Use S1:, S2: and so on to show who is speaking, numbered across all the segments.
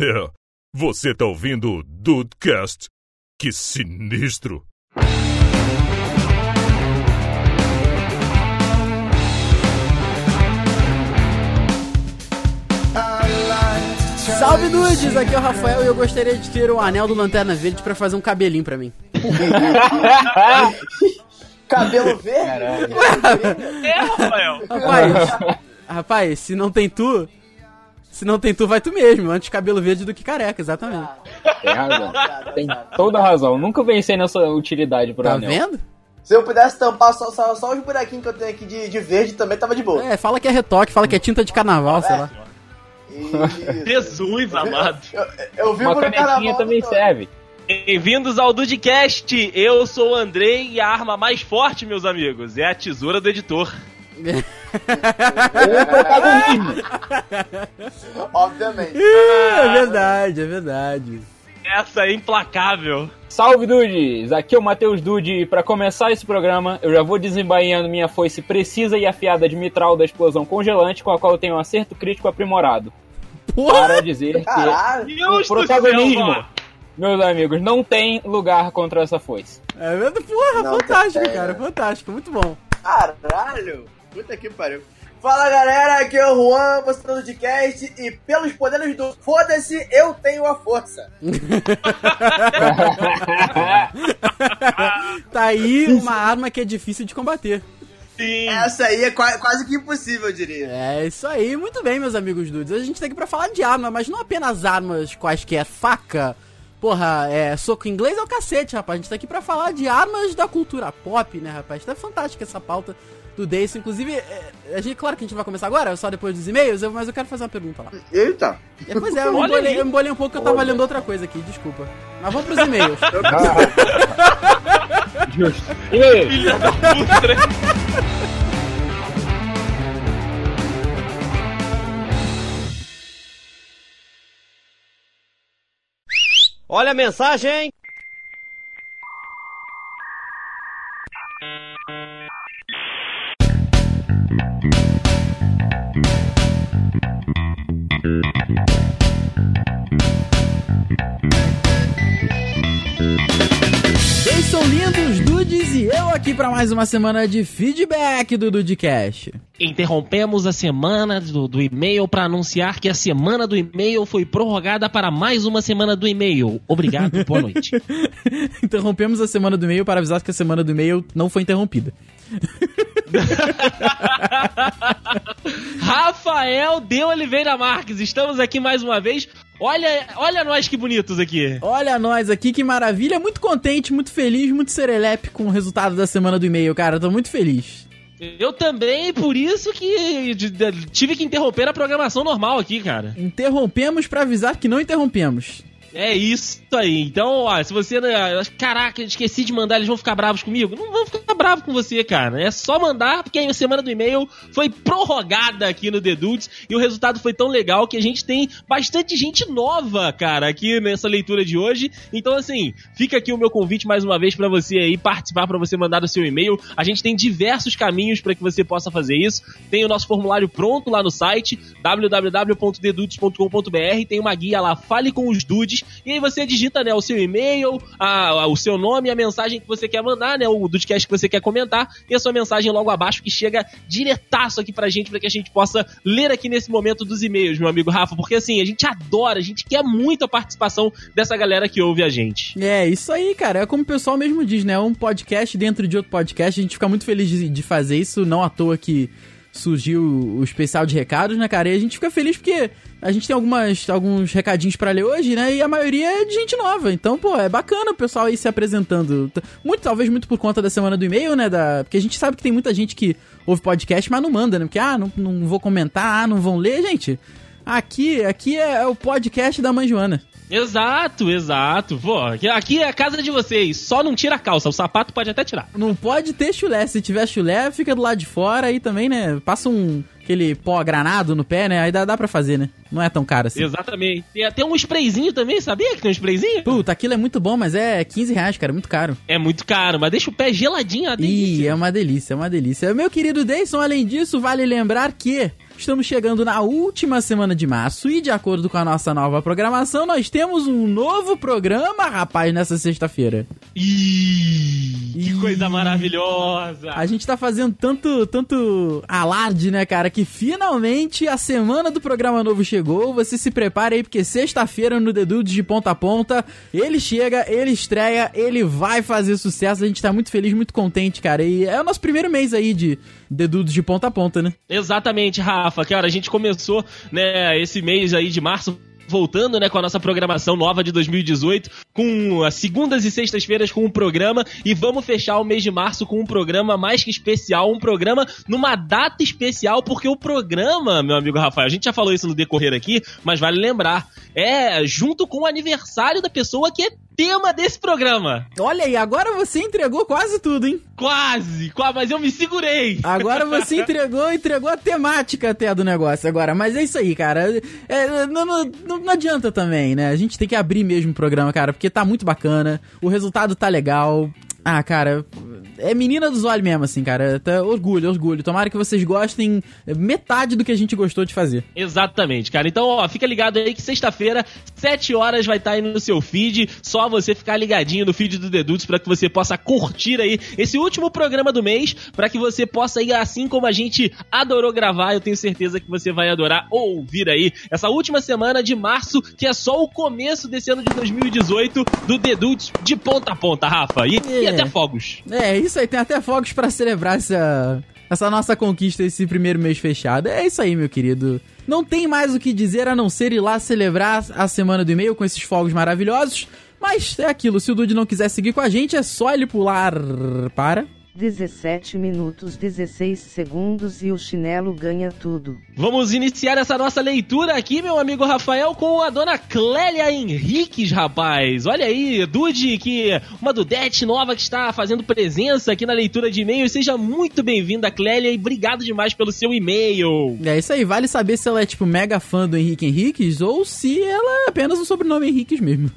S1: É, você tá ouvindo o Dudecast? Que sinistro!
S2: Salve Nudes, aqui é o Rafael e eu gostaria de ter o anel do Lanterna Verde pra fazer um cabelinho pra mim.
S3: Cabelo verde?
S4: É, Rafael.
S2: Rapaz, rapaz, se não tem tu, se não tem tu, vai tu mesmo. Antes cabelo verde do que careca, exatamente.
S5: Tem razão. Tem toda a razão. Nunca pensei nessa utilidade pro
S2: Tá
S5: anel.
S2: vendo?
S3: Se eu pudesse tampar só, só, só os buraquinhos que eu tenho aqui de, de verde, também tava de boa.
S2: É, fala que é retoque, fala que é tinta de carnaval, sei lá.
S3: E-
S4: Jesus amado.
S3: Eu, eu vivo
S5: Uma canetinha também
S3: todo.
S5: serve.
S4: Bem-vindos ao Dudcast. Eu sou o Andrei e a arma mais forte, meus amigos, é a tesoura do editor.
S5: Ou protagonismo.
S3: Obviamente.
S2: é verdade, é verdade.
S4: Essa é implacável.
S5: Salve, Dudes! Aqui é o Matheus Dude e pra começar esse programa, eu já vou desembainhando minha foice precisa e afiada de mitral da explosão congelante, com a qual eu tenho um acerto crítico aprimorado.
S2: Porra!
S5: Para dizer que
S3: Caralho.
S4: Deus
S5: o
S4: céu,
S5: protagonismo,
S4: ó.
S5: meus amigos, não tem lugar contra essa foice.
S2: É verdade, porra,
S3: Não,
S2: fantástico,
S3: tá-
S2: cara, fantástico, muito bom.
S3: Caralho. Puta que pariu. Fala galera, aqui é o Juan, você tá no podcast e pelos poderes do Foda-se, eu tenho a força.
S2: Tá aí uma arma que é difícil de combater.
S4: Sim.
S3: Essa aí é qua- quase que impossível, eu diria.
S2: É isso aí, muito bem, meus amigos dudes. A gente tá aqui pra falar de arma, mas não apenas armas quaisquer, faca. Porra, é, soco inglês é o cacete, rapaz. A gente tá aqui pra falar de armas da cultura pop, né, rapaz? Tá fantástica essa pauta do Dace. Inclusive, é, a gente, claro que a gente vai começar agora, só depois dos e-mails, mas eu quero fazer uma pergunta lá.
S3: Eita.
S2: É, pois é, eu me
S4: Olha
S2: embolei,
S4: aí.
S2: eu me um pouco que eu tava lendo outra coisa aqui, desculpa. Mas vamos pros e-mails.
S5: Justo. Aí?
S4: Filha da puta.
S6: Olha a mensagem!
S2: Aqui pra mais uma semana de feedback do Dudecast.
S4: Interrompemos a semana do, do e-mail para anunciar que a semana do e-mail foi prorrogada para mais uma semana do e-mail. Obrigado, boa noite.
S2: Interrompemos a semana do e-mail para avisar que a semana do e-mail não foi interrompida.
S4: Rafael de Oliveira Marques, estamos aqui mais uma vez. Olha, olha nós que bonitos aqui.
S2: Olha nós aqui, que maravilha. Muito contente, muito feliz, muito serelepe com o resultado da semana do e-mail, cara. Tô muito feliz.
S4: Eu também, por isso que tive que interromper a programação normal aqui, cara.
S2: Interrompemos pra avisar que não interrompemos.
S4: É isso aí. Então, ó, se você. Caraca, esqueci de mandar, eles vão ficar bravos comigo? Não vão ficar bravos com você, cara. É só mandar, porque a semana do e-mail foi prorrogada aqui no The Dudes e o resultado foi tão legal que a gente tem bastante gente nova, cara, aqui nessa leitura de hoje. Então, assim, fica aqui o meu convite mais uma vez pra você aí participar, pra você mandar o seu e-mail. A gente tem diversos caminhos pra que você possa fazer isso. Tem o nosso formulário pronto lá no site www.dedudes.com.br. Tem uma guia lá, fale com os dudes. E aí você digita, né, o seu e-mail, a- a- o seu nome, a mensagem que você quer mandar, né, o dudecast que você quer comentar e a sua mensagem logo abaixo que chega diretaço aqui pra gente, pra que a gente possa ler aqui nesse momento dos e-mails, meu amigo Rafa, porque assim, a gente adora, a gente quer muito a participação dessa galera que ouve a gente.
S2: É, isso aí, cara. É como o pessoal mesmo diz, né? Um podcast dentro de outro podcast. A gente fica muito feliz de, de fazer isso. Não à toa que surgiu o especial de recados, né, cara? E a gente fica feliz porque a gente tem algumas, alguns recadinhos pra ler hoje, né? E a maioria é de gente nova. Então, pô, é bacana o pessoal aí se apresentando. Muito, talvez muito por conta da semana do e-mail, né? Da... Porque a gente sabe que tem muita gente que ouve podcast, mas não manda, né? Porque, ah, não, não vou comentar, ah, não vão ler. Gente, aqui, aqui é o podcast da mãe Joana.
S4: Exato, exato. Pô, aqui- aqui é a casa de vocês. Só não tira a calça. O sapato pode até tirar.
S2: Não pode ter chulé. Se tiver chulé, fica do lado de fora aí também, né? Passa um. Aquele pó granado no pé, né? Aí dá, dá pra fazer, né? Não é tão caro assim.
S4: Exatamente. Tem até um sprayzinho também, sabia que tem um sprayzinho?
S2: Puta, aquilo é muito bom, mas é 15 reais, cara, é muito caro.
S4: É muito caro, mas deixa o pé geladinho a
S2: Ih,
S4: delícia.
S2: é uma delícia, é uma delícia. Meu querido Deison, além disso, vale lembrar que estamos chegando na última semana de março e, de acordo com a nossa nova programação, nós temos um novo programa, rapaz, nessa sexta-feira.
S4: Ih, que coisa maravilhosa.
S2: A gente tá fazendo tanto, tanto alarde, né, cara, que finalmente a semana do programa novo chegou. Você se prepare aí, porque sexta-feira no The Dudes de ponta a ponta, ele chega, ele estreia, ele vai fazer sucesso. A gente tá muito feliz, muito contente, cara. E é o nosso primeiro mês aí de The Dudes de ponta a ponta, né?
S4: Exatamente, Rafa. Cara, a gente começou, né, esse mês aí de março voltando, né, com a nossa programação nova de 2018, com as segundas e sextas-feiras com um programa e vamos fechar o mês de março com um programa mais que especial, um programa numa data especial, porque o programa, meu amigo Rafael, a gente já falou isso no decorrer aqui, mas vale lembrar, é junto com o aniversário da pessoa que é tema desse programa.
S2: Olha aí, agora você entregou quase tudo, hein?
S4: Quase, quase, mas eu me segurei.
S2: Agora você entregou, entregou a temática até do negócio agora. Mas é isso aí, cara. É, não, não, não- não adianta também, né? A gente tem que abrir mesmo o programa, cara, porque tá muito bacana. O resultado tá legal. Ah, cara, é menina dos olhos mesmo, assim, cara. Tá, orgulho, orgulho. Tomara que vocês gostem metade do que a gente gostou de fazer.
S4: Exatamente, cara. Então, ó, fica ligado aí que sexta-feira, 7 horas, vai estar aí no seu feed. Só você ficar ligadinho no feed do Dedutos para que você possa curtir aí esse último programa do mês, para que você possa ir assim como a gente adorou gravar. Eu tenho certeza que você vai adorar ouvir aí essa última semana de março, que é só o começo desse ano de 2018 do Dedutos de ponta a ponta, Rafa. E, e
S2: É.
S4: até fogos.
S2: É, isso aí. Tem até fogos pra celebrar essa, essa nossa conquista, esse primeiro mês fechado. É isso aí, meu querido. Não tem mais o que dizer a não ser ir lá celebrar a semana do e-mail com esses fogos maravilhosos. Mas é aquilo, se o Dude não quiser seguir com a gente, é só ele pular para...
S7: 17 minutos 16 segundos e o chinelo ganha tudo.
S4: Vamos iniciar essa nossa leitura aqui, meu amigo Rafael, com a dona Clélia Henriques, rapaz. Olha aí, Dude, que uma Dudete nova que está fazendo presença aqui na leitura de e-mails. Seja muito bem-vinda, Clélia, e obrigado demais pelo seu e-mail.
S2: É isso aí, vale saber se ela é, tipo, mega fã do Henrique Henriques ou se ela é apenas um sobrenome Henriques mesmo.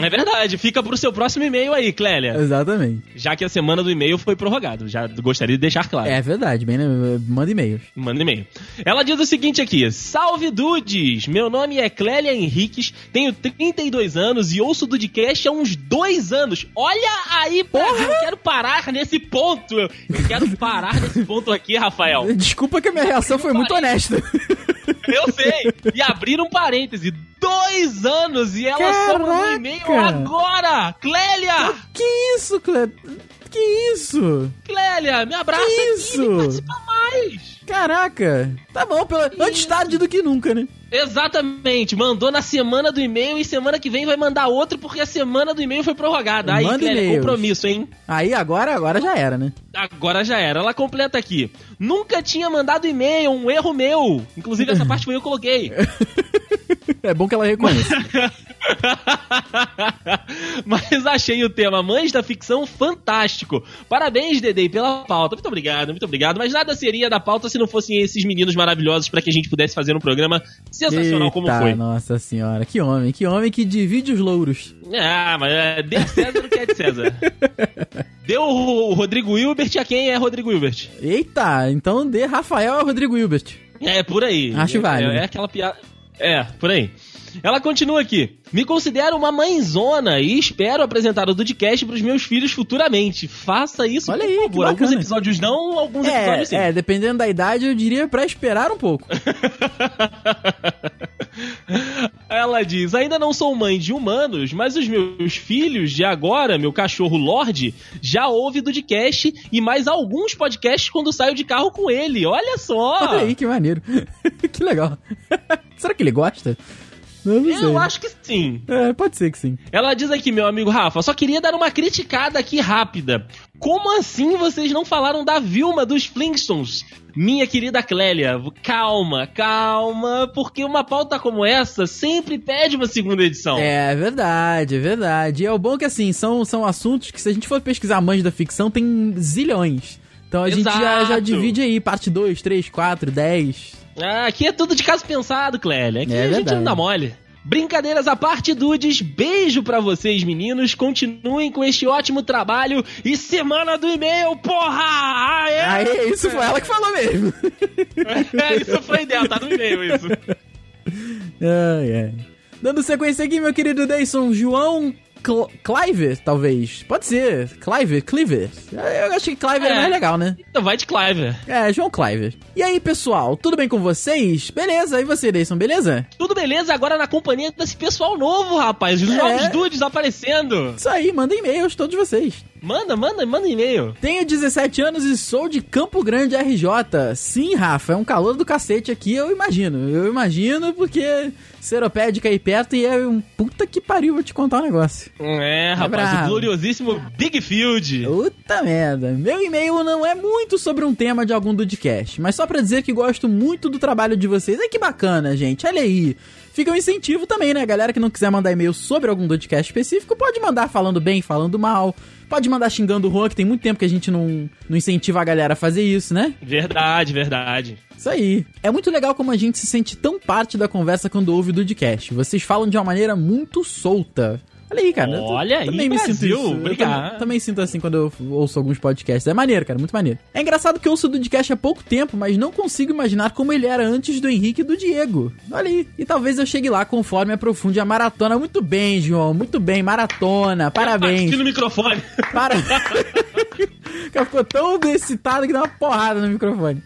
S4: É verdade, fica pro seu próximo e-mail aí, Clélia.
S2: Exatamente.
S4: Já que a semana do e-mail foi prorrogada, já gostaria de deixar claro.
S2: É verdade, bem, né? Manda e-mails.
S4: Manda e-mail. Ela diz o seguinte aqui: Salve Dudes! Meu nome é Clélia Henriques, tenho 32 anos e ouço o Dudcast há uns dois anos. Olha aí, porra! Eu quero parar nesse ponto. Eu quero parar nesse ponto aqui, Rafael.
S2: Desculpa que a minha reação foi muito honesta.
S4: Eu sei! E abrir um parêntese: dois anos e ela só mandou um
S2: Caraca!
S4: e-mail agora! Clélia!
S2: que isso, Clé? Que isso?
S4: Clélia, me abraça
S2: Que
S4: aqui
S2: isso?
S4: e participa mais!
S2: Caraca. Tá bom, pelo... antes tarde do que nunca, né?
S4: Exatamente, mandou na semana do e-mail e semana que vem vai mandar outro porque a semana do e-mail foi prorrogada. Aí,
S2: Manda
S4: Clélia, compromisso, hein?
S2: Aí agora, agora já era, né?
S4: Agora já era. Ela completa aqui. Nunca tinha mandado e-mail, um erro meu. Inclusive, essa parte foi eu que coloquei.
S2: É bom que ela reconheça.
S4: Mas achei o tema Mães da Ficção fantástico. Parabéns, Dedei, pela pauta. Muito obrigado, muito obrigado. Mas nada seria da pauta se não fossem esses meninos maravilhosos para que a gente pudesse fazer um programa sensacional como
S2: Eita,
S4: foi.
S2: Nossa senhora, que homem, que homem que divide os louros.
S4: Ah, mas é, dê a César o que é de César. Deu o Rodrigo Hilbert a quem é Rodrigo Hilbert.
S2: Eita, então dê Rafael a Rodrigo Hilbert.
S4: É, por aí.
S2: Acho
S4: é,
S2: válido.
S4: É, é aquela piada. É, por aí. Ela continua aqui. Me considero uma mãezona e espero apresentar o Dudcast pros meus filhos futuramente. Faça isso,
S2: Olha
S4: por
S2: aí,
S4: favor. Alguns episódios não, alguns
S2: É,
S4: episódios sim.
S2: é, dependendo da idade, eu diria pra esperar um pouco.
S4: Ela diz: Ainda não sou mãe de humanos, mas os meus filhos de agora, meu cachorro Lorde, já ouve Dudcast e mais alguns podcasts quando saio de carro com ele. Olha só!
S2: Olha aí, que maneiro. que legal. Será que ele gosta? Eu não sei.
S4: Eu acho que sim.
S2: É, pode ser que sim.
S4: Ela diz aqui, meu amigo Rafa, só queria dar uma criticada aqui rápida. Como assim vocês não falaram da Vilma dos Flintstones? Minha querida Clélia, calma, calma, porque uma pauta como essa sempre pede uma segunda edição.
S2: É verdade, é verdade. E é o bom que assim, são, são assuntos que se a gente for pesquisar mães da ficção, tem zilhões. Então a gente já, já
S4: Exato.
S2: divide aí, parte 2, 3, 4, 10.
S4: Ah, aqui é tudo de caso pensado, Clélia. Aqui
S2: É
S4: a gente
S2: verdade.
S4: não dá mole. Brincadeiras à parte, dudes. Beijo pra vocês, meninos. Continuem com este ótimo trabalho. E semana do e-mail, porra! Aê!
S2: Aí, isso foi ela que falou mesmo.
S4: É, isso foi dela, tá no e-mail isso.
S2: ai, ai. Dando sequência aqui, meu querido Deison, João Cl Cliver, talvez. Pode ser. Cliver, Cliver. Eu acho que Cliver é,
S4: É.
S2: mais legal, né?
S4: Então vai de Cliver.
S2: É, João Cliver. E aí, pessoal, tudo bem com vocês? Beleza, e você, Deison, beleza?
S4: Tudo beleza agora na companhia desse pessoal novo, rapaz. Os
S2: É.
S4: novos dudes aparecendo.
S2: Isso aí, manda e-mails, todos vocês.
S4: Manda, manda, manda e-mail.
S2: Tenho 17 anos e sou de Campo Grande, RJ. Sim, Rafa, é um calor do cacete aqui, eu imagino. Eu imagino porque Seropédica aí perto e é um puta que pariu, vou te contar um negócio.
S4: É, rapaz,
S2: bravo.
S4: o gloriosíssimo Big Field.
S2: Puta merda. Meu e-mail não é muito sobre um tema de algum Dudcast, mas só pra dizer que gosto muito do trabalho de vocês. Ai que bacana, gente. Olha aí. Fica um incentivo também, né? Galera que não quiser mandar e-mail sobre algum Dudcast específico, pode mandar falando bem, falando mal. Pode mandar xingando o Juan, que tem muito tempo que a gente não, não incentiva a galera a fazer isso, né?
S4: Verdade, verdade.
S2: Isso aí. É muito legal como a gente se sente tão parte da conversa quando ouve o Dudcast. Vocês falam de uma maneira muito solta. Olha aí, cara.
S4: Olha aí,
S2: também me sinto
S4: Brasil.
S2: isso. Eu
S4: Obrigado.
S2: também, também sinto assim quando eu ouço alguns podcasts. É maneiro, cara, muito maneiro. É engraçado que eu ouço o Dudcast há pouco tempo, mas não consigo imaginar como ele era antes do Henrique e do Diego. Olha aí. E talvez eu chegue lá conforme aprofunde a maratona. Muito bem, João. Muito bem, maratona. Parabéns.
S4: No microfone.
S2: Para. o cara ficou tão excitado que deu uma porrada no microfone.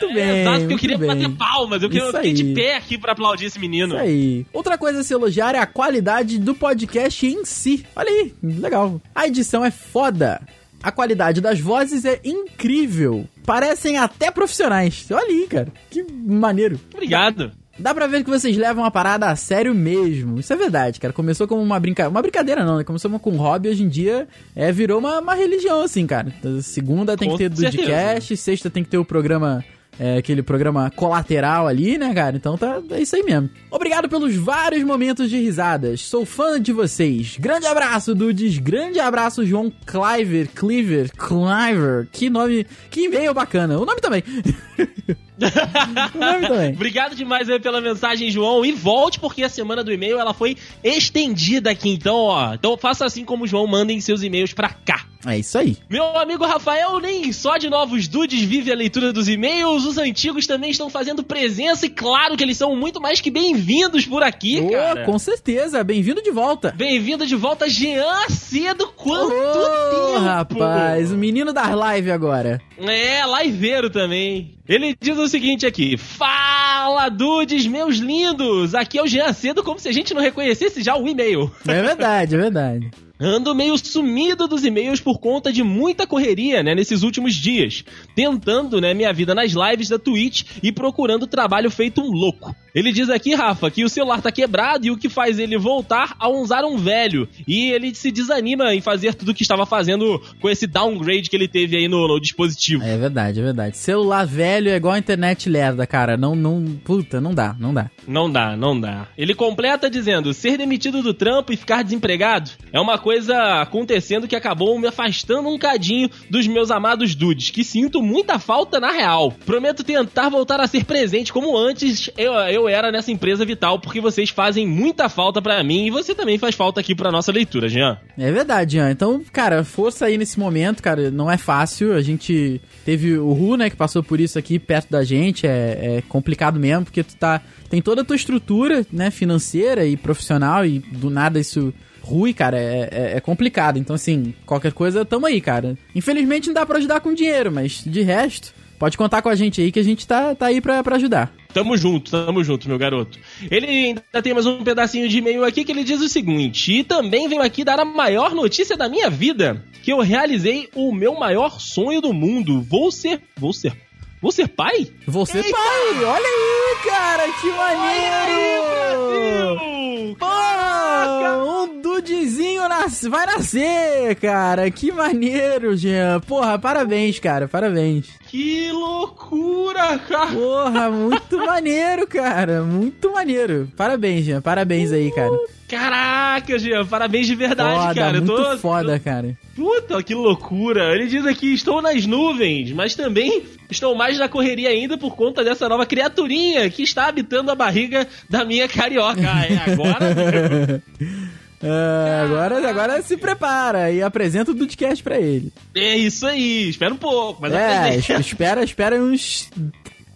S2: Muito bem.
S4: É, exato, porque eu queria
S2: bem.
S4: bater palmas. Eu, queria, eu fiquei de pé aqui pra aplaudir esse menino.
S2: Isso aí. Outra coisa a se elogiar é a qualidade do podcast em si. Olha aí, legal. A edição é foda. A qualidade das vozes é incrível. Parecem até profissionais. Olha aí, cara. Que maneiro.
S4: Obrigado.
S2: Dá pra ver que vocês levam a parada a sério mesmo. Isso é verdade, cara. Começou como uma brincadeira. Uma brincadeira não, né? Começou com um hobby, hoje em dia é, virou uma, uma religião, assim, cara. Segunda tem
S4: Com
S2: que ter
S4: certeza.
S2: Dudcast, sexta tem que ter o programa. É, aquele programa colateral ali, né, cara? Então tá, é isso aí mesmo. Obrigado pelos vários momentos de risadas. Sou fã de vocês. Grande abraço, Dudes. Grande abraço, João Cliver. Cliver. Cliver. Que nome. Que e-mail bacana. O nome também. o nome também.
S4: Obrigado demais aí pela mensagem, João. E volte, porque a semana do e-mail ela foi estendida aqui. Então, ó. Então faça assim como o João, mandem seus e-mails pra cá.
S2: É isso aí.
S4: Meu amigo Rafael, nem só de novos dudes vive a leitura dos e-mails, os antigos também estão fazendo presença e claro que eles são muito mais que bem-vindos por aqui,
S2: Ô,
S4: cara.
S2: com certeza. Bem-vindo de volta.
S4: Bem-vindo de volta, Jean Cedo. Quanto
S2: Ô,
S4: tempo!
S2: rapaz, o menino das lives agora.
S4: É, liveiro também. Ele diz o seguinte aqui: Fala, dudes, meus lindos! Aqui é o Jean Cedo, como se a gente não reconhecesse já o e-mail.
S2: É verdade, é verdade.
S4: Ando meio sumido dos e-mails por conta de muita correria, né, nesses últimos dias. Tentando, né, minha vida nas lives da Twitch e procurando trabalho feito um louco. Ele diz aqui, Rafa, que o celular tá quebrado e o que faz ele voltar a usar um velho. E ele se desanima em fazer tudo o que estava fazendo com esse downgrade que ele teve aí no, no dispositivo.
S2: É verdade, é verdade. Celular velho é igual a internet lerda, cara. Não, não, puta, não dá, não dá.
S4: Não dá, não dá. Ele completa dizendo: ser demitido do trampo e ficar desempregado é uma coisa acontecendo que acabou me afastando um cadinho dos meus amados dudes, que sinto muita falta na real. Prometo tentar voltar a ser presente como antes eu, eu era nessa empresa vital, porque vocês fazem muita falta pra mim e você também faz falta aqui pra nossa leitura, Jean.
S2: É verdade, Ian. Então, cara, força aí nesse momento, cara. Não é fácil. A gente teve o Ru, né, que passou por isso aqui perto da gente. É, é complicado mesmo, porque tu tá. Tem toda a tua estrutura, né, financeira e profissional, e do nada isso. Rui, cara, é, é, é complicado. Então, assim, qualquer coisa, tamo aí, cara. Infelizmente não dá pra ajudar com dinheiro, mas de resto, pode contar com a gente aí que a gente tá, tá aí pra, pra ajudar.
S4: Tamo junto, tamo junto, meu garoto. Ele ainda tem mais um pedacinho de e-mail aqui que ele diz o seguinte: e também venho aqui dar a maior notícia da minha vida, que eu realizei o meu maior sonho do mundo. Vou ser, vou ser, vou ser pai?
S2: Você, pai! Olha aí, cara, que maneiro! Pô, um dudezinho nas... vai nascer, cara. Que maneiro, Jean. Porra, parabéns, cara. Parabéns.
S4: Que loucura, cara!
S2: Porra, muito maneiro, cara. Muito maneiro. Parabéns, Jean. Parabéns aí, cara.
S4: Caraca, Jean, parabéns de verdade,
S2: Foda,
S4: cara. Eu
S2: muito
S4: tô,
S2: foda, cara.
S4: Puta, que loucura. Ele diz aqui, estou nas nuvens, mas também estou mais na correria ainda por conta dessa nova criaturinha que está habitando a barriga da minha carioca. Ah, é agora?
S2: É, agora, agora se prepara e apresenta o Dudcast pra ele.
S4: é isso aí, espera um pouco, mas
S2: é,
S4: apresenta.
S2: espera, espera uns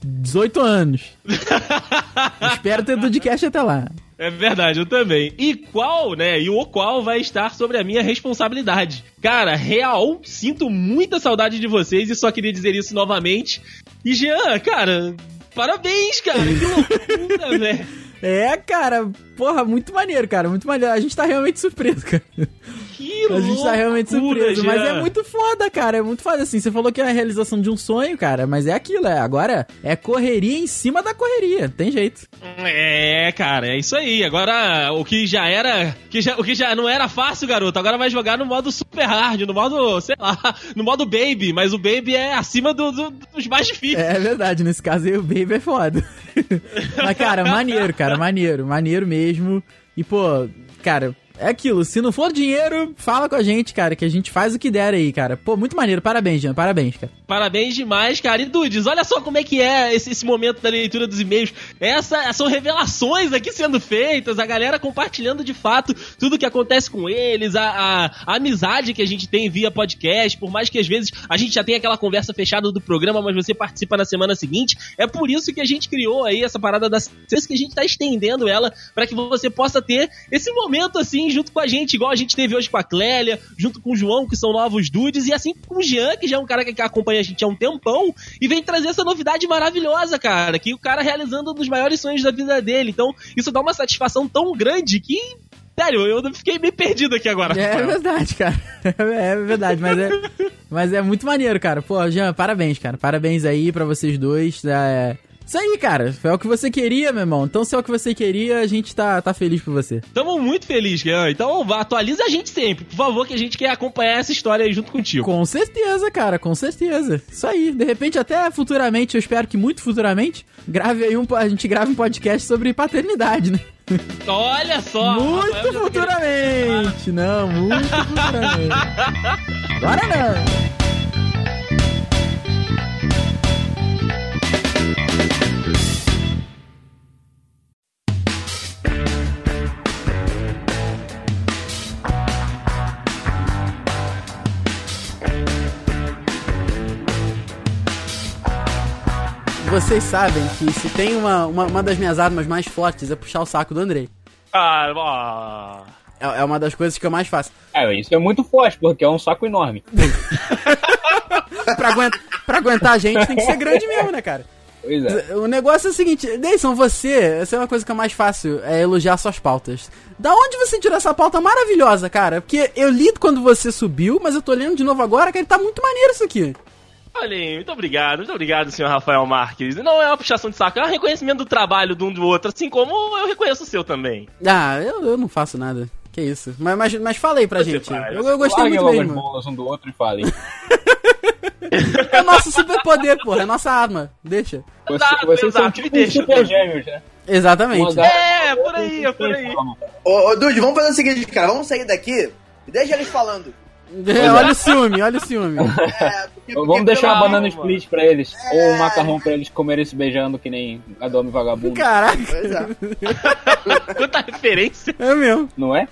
S2: 18 anos. Espero ter Dudcast até lá.
S4: É verdade, eu também. E qual, né? E o qual vai estar sobre a minha responsabilidade. Cara, real, sinto muita saudade de vocês e só queria dizer isso novamente. E Jean, cara, parabéns, cara. Que loucura, velho.
S2: É, cara, porra, muito maneiro, cara, muito maneiro. A gente tá realmente surpreso, cara.
S4: Que
S2: A gente tá realmente surpreso, mas é muito foda, cara, é muito foda. Assim, você falou que é a realização de um sonho, cara, mas é aquilo, é. Agora é correria em cima da correria, tem jeito.
S4: É, cara, é isso aí. Agora, o que já era. Que já, o que já não era fácil, garoto, agora vai jogar no modo super hard, no modo, sei lá, no modo baby, mas o baby é acima do- do- dos mais difíceis.
S2: É verdade, nesse caso aí o Baby é foda. Mas, cara, maneiro, cara, maneiro, maneiro mesmo. E, pô, cara, é aquilo, se não for dinheiro, fala com a gente, cara, que a gente faz o que der aí, cara. Pô, muito maneiro, parabéns, Jean, parabéns, cara.
S4: Parabéns demais, cara. E Dudes, olha só como é que é esse, esse momento da leitura dos e-mails. Essa são revelações aqui sendo feitas, a galera compartilhando de fato tudo que acontece com eles, a, a- a amizade que a gente tem via podcast, por mais que às vezes a gente já tenha aquela conversa fechada do programa, mas você participa na semana seguinte. É por isso que a gente criou aí essa parada da ciência, que a gente tá estendendo ela para que você possa ter esse momento assim junto com a gente, igual a gente teve hoje com a Clélia, junto com o João, que são novos dudes, e assim com o Jean, que já é um cara que acompanha a gente há um tempão, e vem trazer essa novidade maravilhosa, cara, que o cara realizando um dos maiores sonhos da vida dele. Então, isso dá uma satisfação tão grande que. Sério, eu fiquei meio perdido aqui agora.
S2: É verdade, cara. É verdade, mas é, mas é muito maneiro, cara. Pô, Jean, parabéns, cara. Parabéns aí pra vocês dois. É... Isso aí, cara. É o que você queria, meu irmão. Então, se é o que você queria, a gente tá, tá feliz por você.
S4: Tamo muito feliz, Jean. Então, atualiza a gente sempre, por favor, que a gente quer acompanhar essa história aí junto contigo.
S2: Com certeza, cara, com certeza. Isso aí. De repente, até futuramente, eu espero que muito futuramente, grave aí um, a gente grave um podcast sobre paternidade, né?
S4: Olha só!
S2: Muito futuramente. Não, muito futuramente. Agora não. Vocês sabem que se tem uma, uma, uma das minhas armas mais fortes é puxar o saco do Andrei.
S4: Ah.
S2: É, é uma das coisas que eu mais faço.
S5: É, isso é muito forte, porque é um saco enorme.
S2: Pra, aguentar, pra aguentar a gente tem que ser grande mesmo, né, cara?
S5: Pois é.
S2: O negócio é o seguinte, Deison, você, essa é uma coisa que é mais fácil, é elogiar suas pautas. Da onde você tirou essa pauta maravilhosa, cara? Porque eu li quando você subiu, mas eu tô lendo de novo agora, cara, tá muito maneiro isso aqui.
S4: Olha aí, muito obrigado, muito obrigado, senhor Rafael Marques. Não é uma puxação de saco, é um reconhecimento do trabalho de um do outro, assim como eu reconheço o seu também.
S2: Ah, eu, eu não faça nada. Que isso. Mas, mas, mas fala aí pra
S4: Você
S2: gente.
S4: faz.
S2: Eu, eu gostei
S5: Larguem
S2: muito mesmo.
S5: bolas um do outro e falem.
S2: É nosso superpoder, porra. É nossa arma. Deixa.
S5: Você,
S4: Exato,
S5: vocês são
S4: exato,
S5: tipo
S4: me deixa,
S5: super
S4: pô.
S5: gêmeos, né?
S2: Exatamente.
S4: É, por aí, é por aí.
S3: Ô, ô Dude, vamos fazer o seguinte, cara. Vamos sair daqui e deixa eles falando.
S2: É, olha o ciúme, olha o ciúme.
S3: É, porque,
S5: Vamos
S3: porque
S5: deixar uma banana split pra eles. Ou um macarrão pra eles comerem se beijando que nem Adome Vagabundo.
S2: Caraca,
S3: Pois é.
S4: Quanta referência.
S2: é mesmo.
S5: Não é?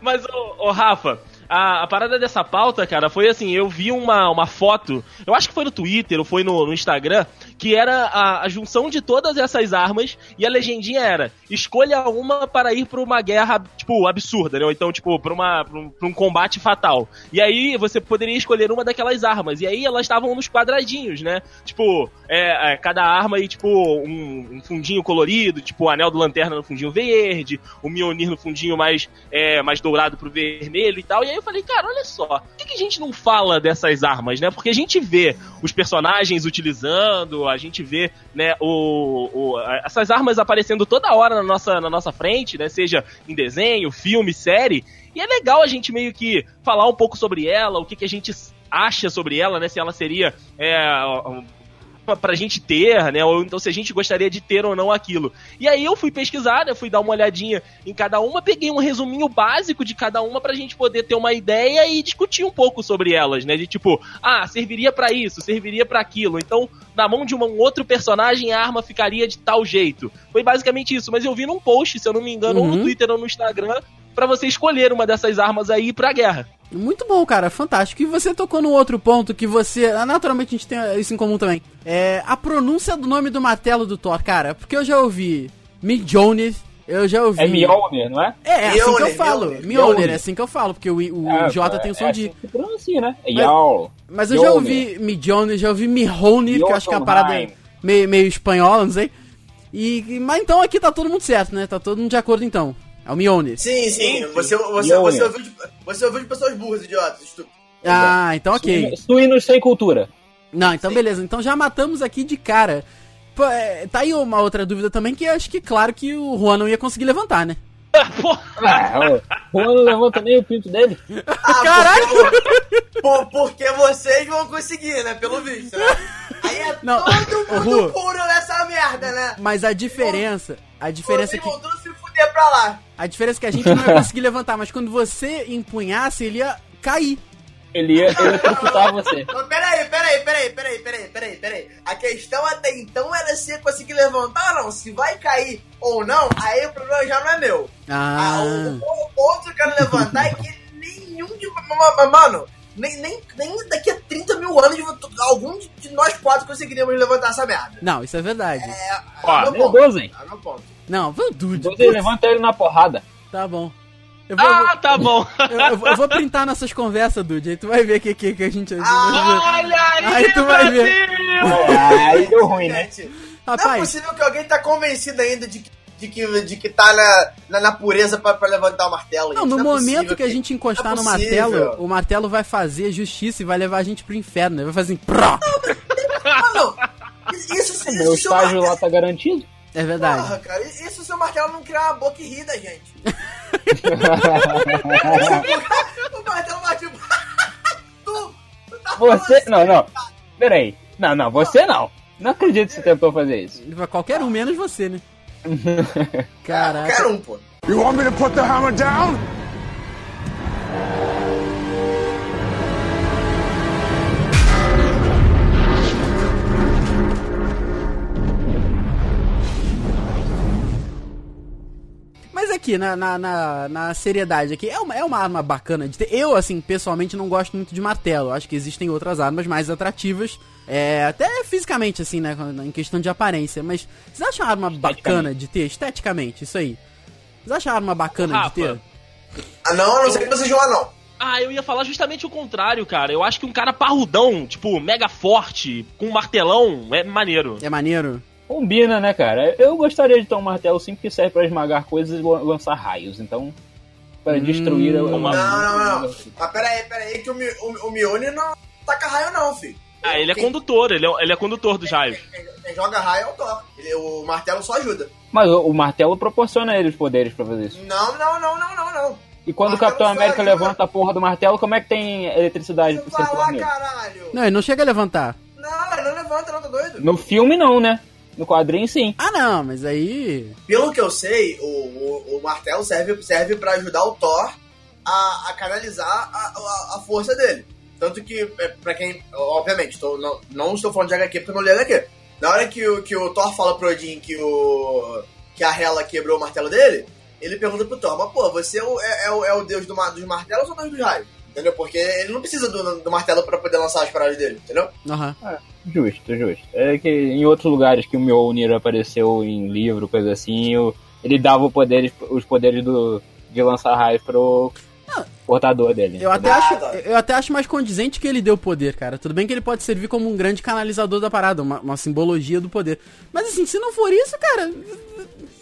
S4: Mas, ô, ô, Rafa, a, a parada dessa pauta, cara, foi assim, eu vi uma, uma foto, eu acho que foi no Twitter ou foi no, no Instagram, que era a, a junção de todas essas armas e a legendinha era, escolha uma para ir pra uma guerra, tipo, absurda, né? Ou então, tipo, pra, uma, um, um combate fatal. E aí você poderia escolher uma daquelas armas. E aí elas estavam nos quadradinhos, né? Tipo, é, é, cada arma aí, tipo, um, um fundinho colorido, tipo, o anel do lanterna no fundinho verde, o Mjolnir no fundinho mais, é, mais dourado pro vermelho e tal. E aí eu falei, cara, olha só, por que, que a gente não fala dessas armas, né? Porque a gente vê os personagens utilizando, a gente vê, né, o, o- essas armas aparecendo toda hora na nossa, na nossa frente, né? Seja em desenho, filme, série. E é legal a gente meio que falar um pouco sobre ela, o que, que a gente acha sobre ela, né? Se ela seria é, pra, gente ter, né? Ou então se a gente gostaria de ter ou não aquilo. E aí eu fui pesquisar, né? Fui dar uma olhadinha em cada uma, peguei um resuminho básico de cada uma pra gente poder ter uma ideia e discutir um pouco sobre elas, né? De tipo, ah, serviria pra isso, serviria pra aquilo. Então, na mão de um outro personagem, a arma ficaria de tal jeito. Foi basicamente isso. Mas eu vi num post, se eu não me engano, ou
S2: Uhum.
S4: no Twitter ou no Instagram, pra você escolher uma dessas armas aí pra guerra.
S2: Muito bom, cara, fantástico. E você tocou num outro ponto que você. ah, Naturalmente a gente tem isso em comum também. É a pronúncia do nome do martelo do Thor, cara. Porque eu já ouvi Mjolnir, eu já ouvi.
S5: É Mjolnir, não é?
S2: É, é assim que eu
S3: Mjolnir,
S2: falo.
S3: Mjolnir,
S2: Mjolnir,
S5: Mjolnir.
S2: é assim que eu falo, porque o, o
S5: É,
S2: J
S5: é,
S2: tem o som
S5: é
S2: de.
S5: assim que pronuncia, né? É Jarl.
S2: Mas eu já
S5: Mjolnir.
S2: ouvi Mjolnir, já ouvi Mihonir, que eu acho que é uma parada meio, meio espanhola, não sei. E, mas então aqui tá todo mundo certo, né? Tá todo mundo de acordo então. É o Mjolnir.
S3: Sim, sim. Você, você,
S5: Mjolnir.
S3: você, ouviu de, você ouviu de pessoas burras, idiotas. estúpidos.
S2: Ah, então ok.
S5: Suínos sem cultura.
S2: Não, então beleza. Então já matamos aqui de cara. Pô, é, tá aí uma outra dúvida também, que eu acho que claro que o Juan não ia conseguir levantar, né?
S5: Ah, o Juan não levanta nem o pinto dele.
S3: Ah,
S2: Caralho!
S3: Porque, por- porque vocês vão conseguir, né? Pelo visto, né? Aí é
S2: Não,
S3: todo mundo puro nessa merda, né?
S2: Mas a diferença, a diferença é que
S3: se fuder pra lá.
S2: A diferença é que a gente não ia conseguir levantar, mas quando você empunhasse, ele ia cair.
S5: Ele ia eletrocutar você.
S3: Mas peraí, peraí, peraí, peraí, peraí, peraí, peraí. A questão até então era se conseguir levantar ou não. Se vai cair ou não, aí o problema já não é meu. Ah,
S2: Ah,
S3: o, o eu quero levantar é que nenhum de. ma- ma- Mano, nem, nem, nem daqui a 30 mil anos de- algum de, de nós quatro conseguiríamos levantar essa merda.
S2: não, isso é verdade.
S3: É,
S4: Ó,
S3: é
S5: Meu. Deus, hein?
S3: É meu ponto.
S2: Não, Dude. Putz,
S5: levanta ele na porrada.
S2: Tá bom. Eu vou,
S4: ah, tá bom.
S2: eu, eu- eu vou printar nossas conversas, Dude. Aí tu vai ver o que, que, que a gente.
S3: Ah,
S4: Olha aí,
S2: Aí tu vai ver.
S5: Aí deu ruim, né?
S3: Gente, não é
S2: Rapaz,
S3: possível que alguém tá convencido ainda de que, de que, de que tá na, na, na pureza pra, pra levantar o martelo.
S2: Não,
S3: gente.
S2: no
S3: é
S2: momento
S3: possível
S2: que a gente encostar
S3: não
S2: no
S3: é possível.
S2: martelo, o martelo vai fazer justiça e vai levar a gente pro inferno. Ele vai fazer assim, pró!
S3: Mano, isso, isso,
S5: O meu
S3: isso seu
S5: estágio lá tá garantido.
S2: É verdade.
S3: Porra, cara, isso se o seu martelo não criar uma boca e rir da gente. o martelo vai tipo. tu, tu tá falando
S5: Você.
S3: assim,
S5: Não, não. Pera aí. Não, não, você não. Não acredito que você tentou fazer isso.
S2: Qualquer um, menos você, né? Caraca.
S3: Qualquer um, pô.
S1: You want me to put the hammer down?
S2: Mas aqui, na, na, na, na seriedade aqui, é uma, é uma arma bacana de ter. Eu, assim, pessoalmente não gosto muito de martelo. Acho que existem outras armas mais atrativas. É, até fisicamente, assim, né? Em questão de aparência. Mas vocês acham a arma bacana de ter? Esteticamente, isso aí. Vocês acham a arma bacana
S4: Rafa.
S2: de ter?
S3: Ah, não, não ser que você joga, não.
S4: Ah, eu ia falar justamente o contrário, cara. Eu acho que um cara parrudão, tipo, mega forte, com um martelão, é maneiro.
S2: É maneiro?
S5: Combina, né, cara? Eu gostaria de ter um martelo sim, porque serve pra esmagar coisas e lan- lançar raios. Então, para
S2: Hum,
S5: destruir uma.
S3: Não, não, não. Mas peraí, peraí, que o, Mi- o, o Mione não taca raio, não, filho.
S4: Ah, ele é
S3: Quem-
S4: condutor, ele é, ele é condutor dos raios.
S3: Quem, quem joga raio é o Thor. Ele, o martelo só ajuda.
S5: Mas o, o martelo proporciona a ele os poderes pra fazer isso.
S3: Não, não, não, não, não, não.
S5: E quando o Capitão América
S3: ajuda.
S5: levanta a porra do martelo, como é que tem eletricidade nele?
S3: caralho.
S2: Não, ele não chega a levantar.
S3: Não, ele não levanta, não, tá doido?
S5: No filme não, né? No quadrinho sim.
S2: Ah, não, mas aí.
S3: Pelo que eu sei, o, o, o martelo serve, serve pra ajudar o Thor a, a canalizar a, a, a força dele. Tanto que, é, pra quem. Obviamente, tô, não, não estou falando de HQ porque eu não li HQ. Na hora que o, que o Thor fala pro Odin que o. que a Hela quebrou o martelo dele, ele pergunta pro Thor, mas pô, você é o, é, é o, é o deus do, dos martelos ou o deus dos raios? Entendeu? Porque ele não precisa do, do martelo pra poder lançar as paradas dele, entendeu?
S2: Aham.
S5: Justo, justo. É que em outros lugares que o Mjolnir apareceu em livro, coisa assim, o- ele dava o poderes, os poderes do, de lançar raios pro portador dele.
S2: Eu até,
S3: Ah,
S2: acho, eu até acho mais condizente que ele deu poder, cara. Tudo bem que ele pode servir como um grande canalizador da parada, uma, uma simbologia do poder. Mas assim, se não for isso, cara,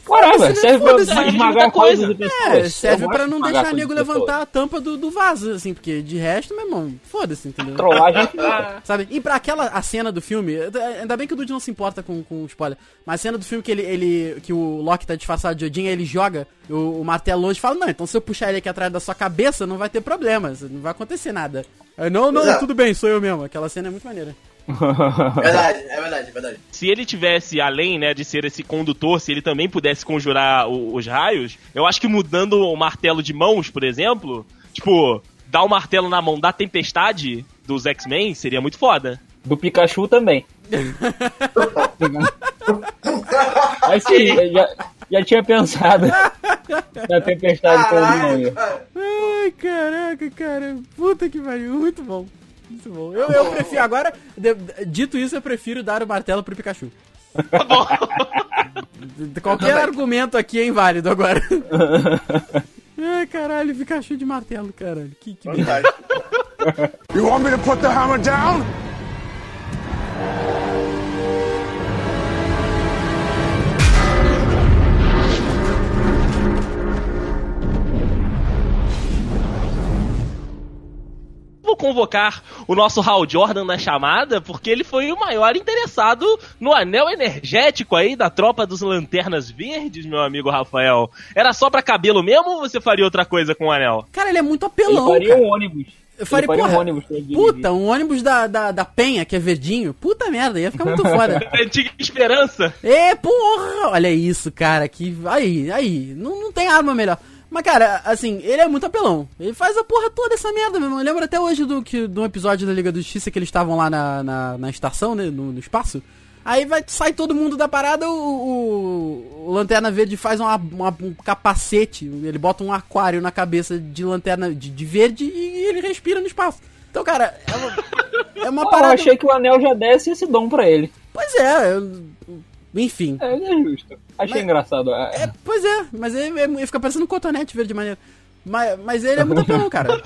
S5: Caramba,
S2: Foda-se,
S5: serve pra esmagar
S4: coisa.
S5: coisas e pessoas.
S2: é, serve pra não deixar nego
S5: de pessoas.
S2: levantar a tampa do, do vaso, assim, porque de resto, meu irmão, foda-se, entendeu?
S5: Trollagem
S2: Sabe? E pra aquela a cena do filme, ainda bem que o Dude não se importa com, com spoiler, mas a cena do filme que ele, ele que o Loki tá disfarçado de Odin, aí ele joga o, o martelo longe e fala: Não, então se eu puxar ele aqui atrás da sua cabeça, não vai ter problema, não vai acontecer nada. Não, não, tudo bem, sou eu mesmo. Aquela cena é muito maneira.
S3: Verdade, é verdade, é verdade.
S4: Se ele tivesse, além, né, de ser esse condutor, se ele também pudesse conjurar o- os raios, eu acho que mudando o martelo de mãos, por exemplo, tipo, dar o martelo na mão da tempestade dos X-Men seria muito foda.
S5: Do Pikachu também. Mas sim, já, já tinha pensado na tempestade com o vilão.
S3: Caraca,
S2: Ai, caraca, cara. Puta que pariu. Muito bom. Muito bom. Eu, eu prefiro, agora, dito isso, eu prefiro dar o martelo pro Pikachu.
S4: Tá bom.
S2: Qualquer argumento aqui é inválido agora. Ai, caralho, Pikachu de martelo, caralho. Que, que.
S1: You want me to put the hammer down?
S4: Convocar o nosso Hal Jordan na chamada, porque ele foi o maior interessado no anel energético aí da tropa dos Lanternas Verdes, meu amigo Rafael. Era só pra cabelo mesmo ou você faria outra coisa com o anel?
S2: Cara, ele é muito apelão,
S5: faria
S2: cara.
S5: um ônibus.
S2: Eu faria,
S5: faria
S2: porra,
S5: um ônibus.
S2: Puta, um ônibus da, da, da Penha, que é verdinho. Puta merda, ia ficar muito foda.
S4: Antiga Esperança.
S2: Ê, porra! Olha isso, cara. Que. Aí, aí. Não, não tem arma melhor. Mas, cara, assim, ele é muito apelão. Ele faz a porra toda essa merda, meu irmão. Eu lembro até hoje do, que, do episódio da Liga da Justiça que eles estavam lá na, na, na estação, né? No, no espaço. Aí vai, sai todo mundo da parada, o, o, o Lanterna Verde faz uma, uma- um capacete, ele bota um aquário na cabeça de lanterna de, de verde e ele respira no espaço. Então, cara, é uma, é uma
S5: Ah, eu
S2: parada.
S5: achei que o anel já desse esse dom pra ele.
S2: Pois é, eu- enfim.
S5: É, é justo. Achei
S2: Mas-
S5: engraçado. É,
S2: É, pois é, mas ele, ele fica parecendo um cotonete verde de maneira. Mas, mas ele é muito apelão, cara.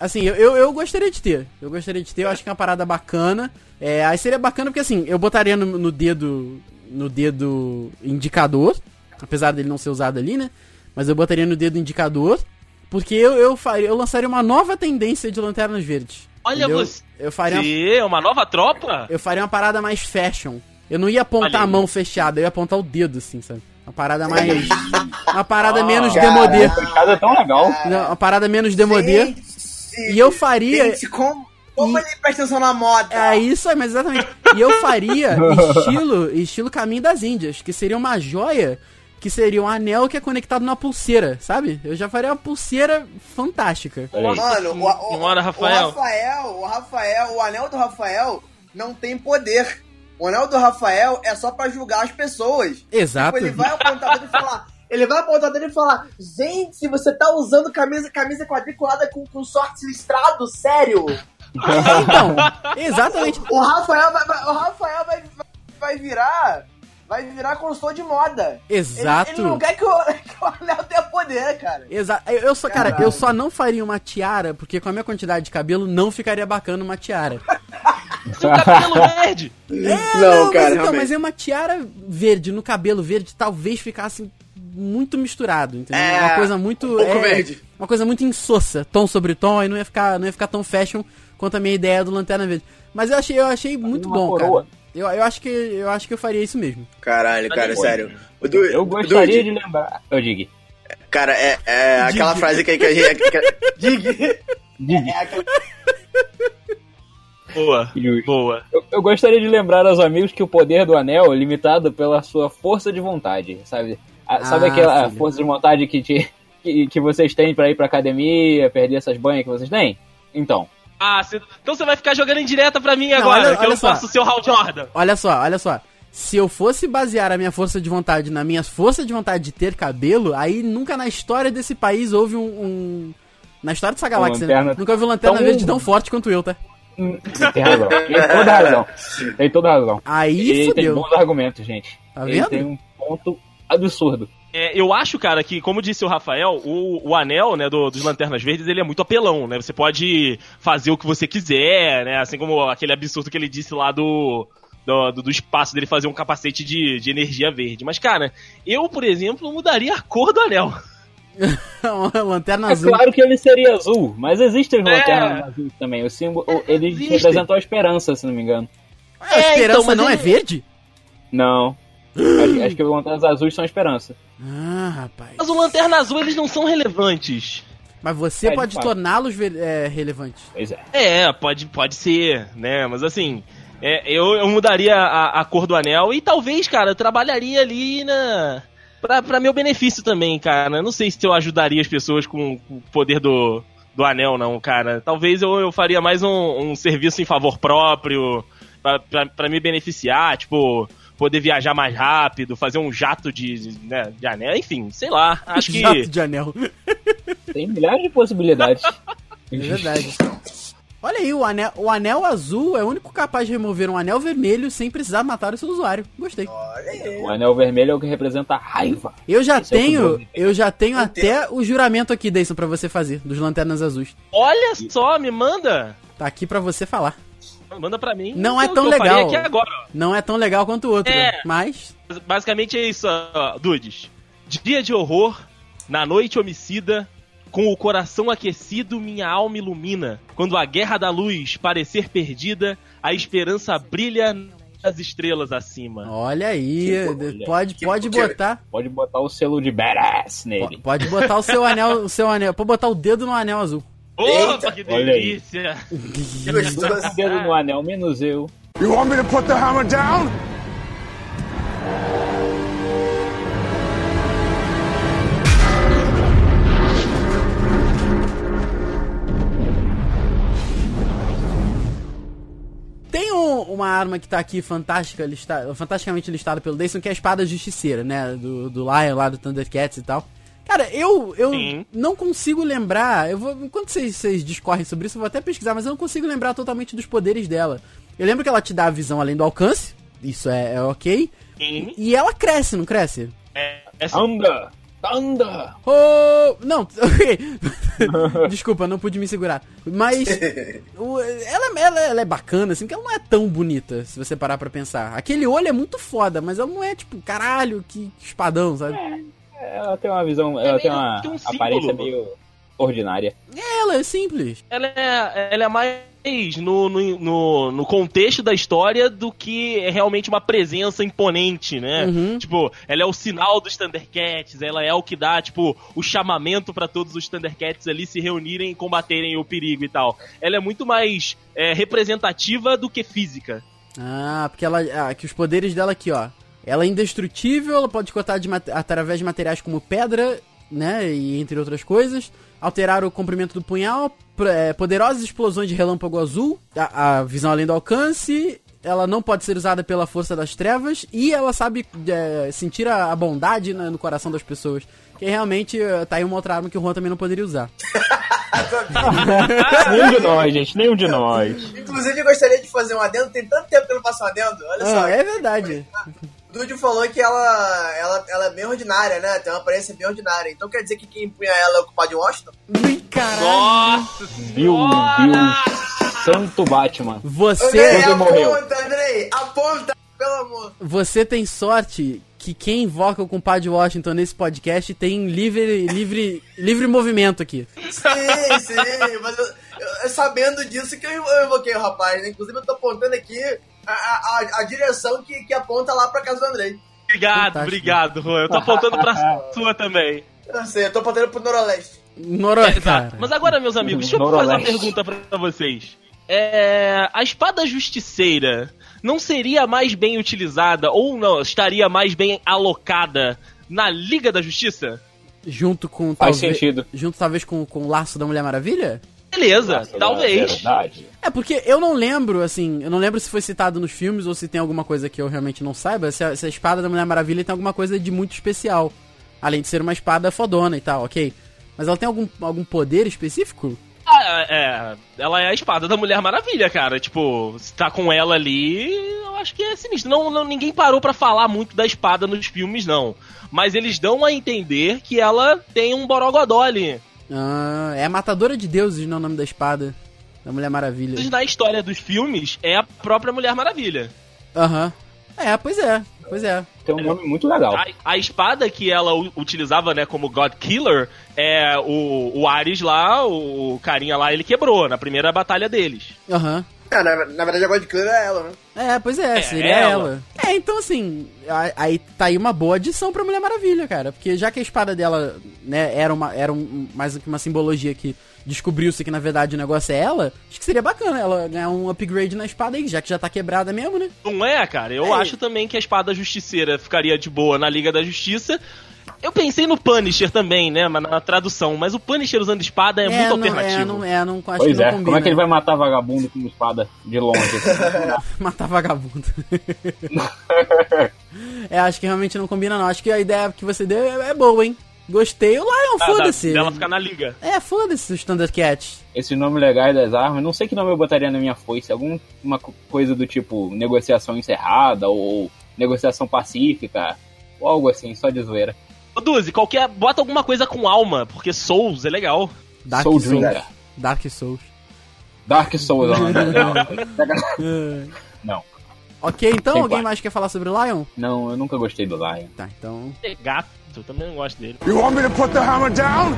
S2: Assim, eu, eu, eu gostaria de ter. Eu gostaria de ter, eu acho que é uma parada bacana. É, aí seria bacana porque assim, eu botaria no, no dedo. No dedo indicador. Apesar dele não ser usado ali, né? Mas eu botaria no dedo indicador. Porque eu, eu, faria, eu lançaria uma nova tendência de lanternas verdes.
S4: Olha
S2: entendeu?
S4: você.
S2: Eu faria, uma,
S4: uma nova tropa?
S2: eu faria uma parada mais fashion. Eu não ia apontar a mão fechada, eu ia apontar o dedo, assim, sabe? Uma parada mais. Uma parada
S4: Ah,
S2: menos
S3: cara.
S2: demodê.
S5: a fechada é tão legal.
S2: Não, Uma parada menos demodê.
S3: Gente,
S2: E eu faria.
S3: Gente, como, como
S2: E-
S3: ele presta atenção na moda?
S2: É isso aí, mas exatamente. E eu faria estilo, estilo Caminho das Índias, que seria uma joia, que seria um anel que é conectado numa pulseira, sabe? Eu já faria uma pulseira fantástica.
S5: Olha aí.
S3: Mano, o, o, o
S4: Rafael.
S3: Rafael, o Rafael, o anel do Rafael não tem poder. O anel do Rafael é só pra julgar as pessoas.
S2: Exato.
S3: Tipo, ele vai apontar dele e falar. Ele vai apontar dele e falar: Gente, você tá usando camisa, camisa quadriculada com, com shorts listrado? Sério?
S2: Então, exatamente.
S3: O Rafael vai, vai- o Rafael vai, vai virar. Vai virar consultor de moda.
S2: Exato.
S3: Ele, ele não quer que o, que o anel tenha poder, cara.
S2: Exato. Eu, eu só, cara, eu só não faria uma tiara, porque com a minha quantidade de cabelo não ficaria bacana uma tiara.
S4: Seu cabelo verde.
S2: É,
S3: Não,
S2: mas
S3: cara,
S2: então,
S3: realmente.
S2: mas é uma tiara verde no cabelo verde, talvez ficasse muito misturado, entendeu?
S3: É,
S2: uma coisa muito.
S3: um pouco
S2: é,
S3: verde.
S2: Uma coisa muito insossa, tom sobre tom, aí não ia ficar, não ia ficar tão fashion quanto a minha ideia do Lanterna Verde. Mas eu achei, eu achei muito bom,
S5: coroa.
S2: cara. Eu, eu acho que eu acho que eu faria isso mesmo.
S3: Caralho, cara, sério. Du-
S5: Eu gostaria
S3: Dude,
S5: de lembrar. Eu digo.
S3: Cara, é, é aquela frase que, que a gente. que- que- Dig.
S5: Dig.
S3: É aquela-
S4: Boa.
S5: Justo.
S4: Boa.
S5: Eu, eu gostaria de lembrar aos amigos que o poder do anel é limitado pela sua força de vontade, sabe? A- sabe
S2: Ah,
S5: aquela
S2: filho.
S5: força de vontade que, te, que, que vocês têm pra ir pra academia, perder essas banhas que vocês têm? Então,
S4: Ah, cê- então você vai ficar jogando em direta pra mim
S2: Não,
S4: agora,
S2: olha-
S4: que eu
S2: olha só.
S4: faço o seu Hal Jordan.
S2: Olha só, olha só. Se eu fosse basear a minha força de vontade na minha força de vontade de ter cabelo, aí nunca na história desse país houve um. um- Na história dessa galáxia, né? Nunca houve um lanterna
S5: tão-
S2: verde tão forte quanto eu, tá?
S5: Tem razão. Tem toda razão. Tem toda razão.
S2: Aí
S5: Ele tem
S2: fudeu.
S5: bons argumentos, gente.
S2: Tá
S5: Ele
S2: vendo?
S5: tem um ponto absurdo.
S4: É, eu acho, cara, que, como disse o Rafael, o, o anel, né, do- dos Lanternas Verdes, ele é muito apelão, né? Você pode fazer o que você quiser, né? Assim como aquele absurdo que ele disse lá do, do, do- do espaço dele fazer um capacete de, de energia verde. Mas, cara, eu, por exemplo, mudaria a cor do anel.
S2: Uma lanterna
S5: É
S2: azul.
S5: claro que ele seria azul, mas existem os
S4: É.
S5: lanternas azuis também. O símbolo, ele
S4: Existem.
S5: representou a esperança, se não me engano.
S2: A esperança
S4: então, mas
S2: não é
S4: ele-
S2: verde?
S5: Não. acho, acho que os lanternas azuis são a esperança.
S2: Ah, rapaz.
S4: Mas o Lanterna Azul, eles não são relevantes.
S2: Mas você
S5: É, de
S2: pode torná-los é, relevantes.
S5: Pois é.
S4: É, pode, pode ser, né? Mas assim, É, eu, eu mudaria a, a cor do anel e talvez, cara, eu trabalharia ali na. Pra, pra meu benefício também, cara. Eu Não sei se eu ajudaria as pessoas com, com o poder do, do anel, não, cara. Talvez eu, eu faria mais um, um serviço em favor próprio, pra, pra, pra me beneficiar, tipo, poder viajar mais rápido, fazer um jato de, né, de anel, enfim, sei lá. Acho que.
S2: Jato de anel.
S5: Tem milhares de possibilidades.
S2: É verdade. Olha aí, o anel, o anel azul é o único capaz de remover um anel vermelho sem precisar matar o seu usuário. Gostei.
S3: Olha aí.
S5: O anel vermelho é o que representa a raiva.
S2: Eu já
S5: Esse é
S2: tenho,
S5: eu vou-
S2: eu já tenho até o juramento aqui, Deison, pra você fazer, dos lanternas azuis.
S4: Olha só, me manda!
S2: Tá aqui pra você falar.
S4: Manda pra mim.
S2: Não é tão legal.
S4: aqui agora, ó.
S2: Não é tão legal quanto o outro,
S4: É.
S2: mas
S4: Basicamente é isso, ó, Dudes. Dia de horror, na noite homicida, com o coração aquecido, minha alma ilumina. Quando a guerra da luz parecer perdida, a esperança brilha nas estrelas acima.
S2: olha aí, pode
S3: que-
S2: pode
S3: que-
S2: botar,
S5: Pode botar o selo de badass nele.
S2: po- pode botar o seu anel, o seu anel, pode botar o dedo no anel azul.
S4: Opa,
S3: Eita,
S4: que
S5: olha aí.
S4: delícia!
S3: Que gostoso.
S5: O dedo no anel, menos eu.
S1: You want me to put the hammer down?
S2: Um- uma arma que tá aqui fantástica, lista, fantasticamente listada pelo Dayson, que é a espada justiceira, né? Do, do Lion lá, do Thundercats e tal. Cara, eu, eu
S4: Sim.
S2: não consigo lembrar. Eu vou, enquanto vocês, vocês discorrem sobre isso, eu vou até pesquisar, mas eu não consigo lembrar totalmente dos poderes dela. Eu lembro que ela te dá a visão além do alcance, isso é, é ok.
S4: Sim.
S2: E ela cresce, não cresce?
S4: É,
S5: Anda! Anda!
S2: Oh, não, ok. Desculpa, não pude me segurar. Mas o- ela, ela, ela é bacana, assim, porque ela não é tão bonita, se você parar pra pensar. Aquele olho é muito foda, mas ela não é tipo, caralho, que espadão, sabe?
S5: Ela tem uma visão,
S4: É
S5: ela tem uma
S4: que um
S5: aparência meio ordinária.
S2: Ela é simples.
S4: ela é, ela é mais no, no, no, no contexto da história do que é realmente uma presença imponente, né?
S2: Uhum.
S4: Tipo, ela é o sinal dos Thundercats, ela é o que dá, tipo, o chamamento pra todos os Thundercats ali se reunirem e combaterem o perigo e tal. Ela é muito mais é, representativa do que física.
S2: Ah, porque ela. Ah, que os poderes dela aqui, ó. Ela é indestrutível, ela pode cortar de através de materiais como pedra, né? E entre outras coisas. Alterar o comprimento do punhal. é, poderosas explosões de relâmpago azul. A, a visão além do alcance. Ela não pode ser usada pela força das trevas. E ela sabe é, sentir a, a bondade na- no coração das pessoas. Que realmente eh, tá aí uma outra arma que o Juan também não poderia usar.
S5: nenhum de nós, gente, nenhum de nós.
S3: Inclusive, eu gostaria de fazer um adendo. Tem tanto tempo que eu não faço um adendo. Olha só.
S2: Ah, é verdade.
S3: O Dude falou que ela, ela, ela é bem ordinária, né? Tem uma aparência bem ordinária. Então quer dizer que quem empunha ela é o culpado de Washington?
S2: Ui, caralho.
S4: Nossa
S5: Meu! Deus, santo Batman.
S2: Você.
S3: Andrei,
S5: Você morreu.
S3: aponta, Andrei! Aponta, pelo amor!
S2: Você tem sorte que quem invoca o compadre Washington nesse podcast tem livre, livre, livre movimento aqui.
S3: Sim, sim, mas eu, eu- sabendo disso que eu, eu invoquei o rapaz, né? Inclusive eu tô apontando aqui a, a, a- direção que, que aponta lá pra casa do Andrei.
S4: Obrigado,
S2: Fantástico.
S4: obrigado, Juan. Eu tô apontando pra sua também.
S3: Eu sei, eu tô apontando pro Noroeste.
S2: Noroeste, cara.
S4: Exato. Mas agora, meus amigos, deixa eu fazer uma pergunta pra vocês. É, a espada justiceira não seria mais bem utilizada ou não estaria mais bem alocada na Liga da Justiça?
S2: Junto com
S5: Faz
S2: talvez,
S5: sentido.
S2: junto talvez com, com o laço da Mulher Maravilha?
S4: Beleza,
S5: Nossa,
S4: talvez.
S5: é Verdade.
S2: É, porque eu não lembro, assim, eu não lembro se foi citado nos filmes ou se tem alguma coisa que eu realmente não saiba, se a, se a espada da Mulher Maravilha tem alguma coisa de muito especial. Além de ser uma espada fodona e tal, ok? Mas ela tem algum, algum poder específico?
S4: Ah, é, ela é a espada da Mulher Maravilha, cara. Tipo, se tá com ela ali, eu acho que é sinistro. Não, não- ninguém parou pra falar muito da espada nos filmes, não. Mas eles dão a entender que ela tem um borogodó ali.
S2: Ah, é a matadora de deuses, não é o nome da espada da Mulher Maravilha.
S4: Na história dos filmes, é a própria Mulher Maravilha.
S2: Aham. É, pois é, pois é.
S5: Tem um nome muito legal.
S4: A, a espada que ela utilizava, né, como God Killer, é o, o Ares lá, o, o carinha lá, ele quebrou na primeira batalha deles.
S2: Aham.
S3: É, na, na verdade, a God Killer é ela, né?
S2: É, pois é,
S4: É,
S2: seria
S4: ela.
S2: ela. É, então assim, aí tá aí uma boa adição pra Mulher Maravilha, cara. Porque já que a espada dela, né, era, uma, era um, mais do que uma simbologia que descobriu-se que na verdade o negócio é ela, acho que seria bacana ela ganhar um upgrade na espada aí, já que já tá quebrada mesmo, né?
S4: Não é, cara? Eu
S2: É.
S4: acho também que a espada justiceira ficaria de boa na Liga da Justiça. Eu pensei no Punisher também, né? mas Na tradução, mas o Punisher usando espada é, muito
S2: não,
S4: alternativo.
S2: É, não, é, não acho
S5: Pois é,
S2: combina.
S5: como é que ele vai matar vagabundo com uma espada de longe?
S2: Matar vagabundo. é, acho que realmente não combina, não. Acho que a ideia que você deu é, é boa, hein? Gostei. O Lion,
S4: Ah,
S2: foda-se.
S4: da- Dela ficar na liga.
S2: É, foda-se os Thundercats.
S5: Esses nomes legais das armas, não sei que nome eu botaria na minha foice. Alguma co- coisa do tipo negociação encerrada ou negociação pacífica. Ou algo assim, só de zoeira.
S4: Ô, Duzi, qualquer. Bota alguma coisa com alma, porque Souls é legal.
S2: Dark
S5: Soul
S2: Souls.
S5: Drinker.
S2: Dark Souls.
S5: Dark Souls. não, não,
S2: Ok, então, alguém mais quer falar sobre o Lion?
S5: não, eu nunca gostei do Lion.
S2: Tá, então.
S4: Gato, eu também não gosto dele.
S1: You want me to put the hammer down?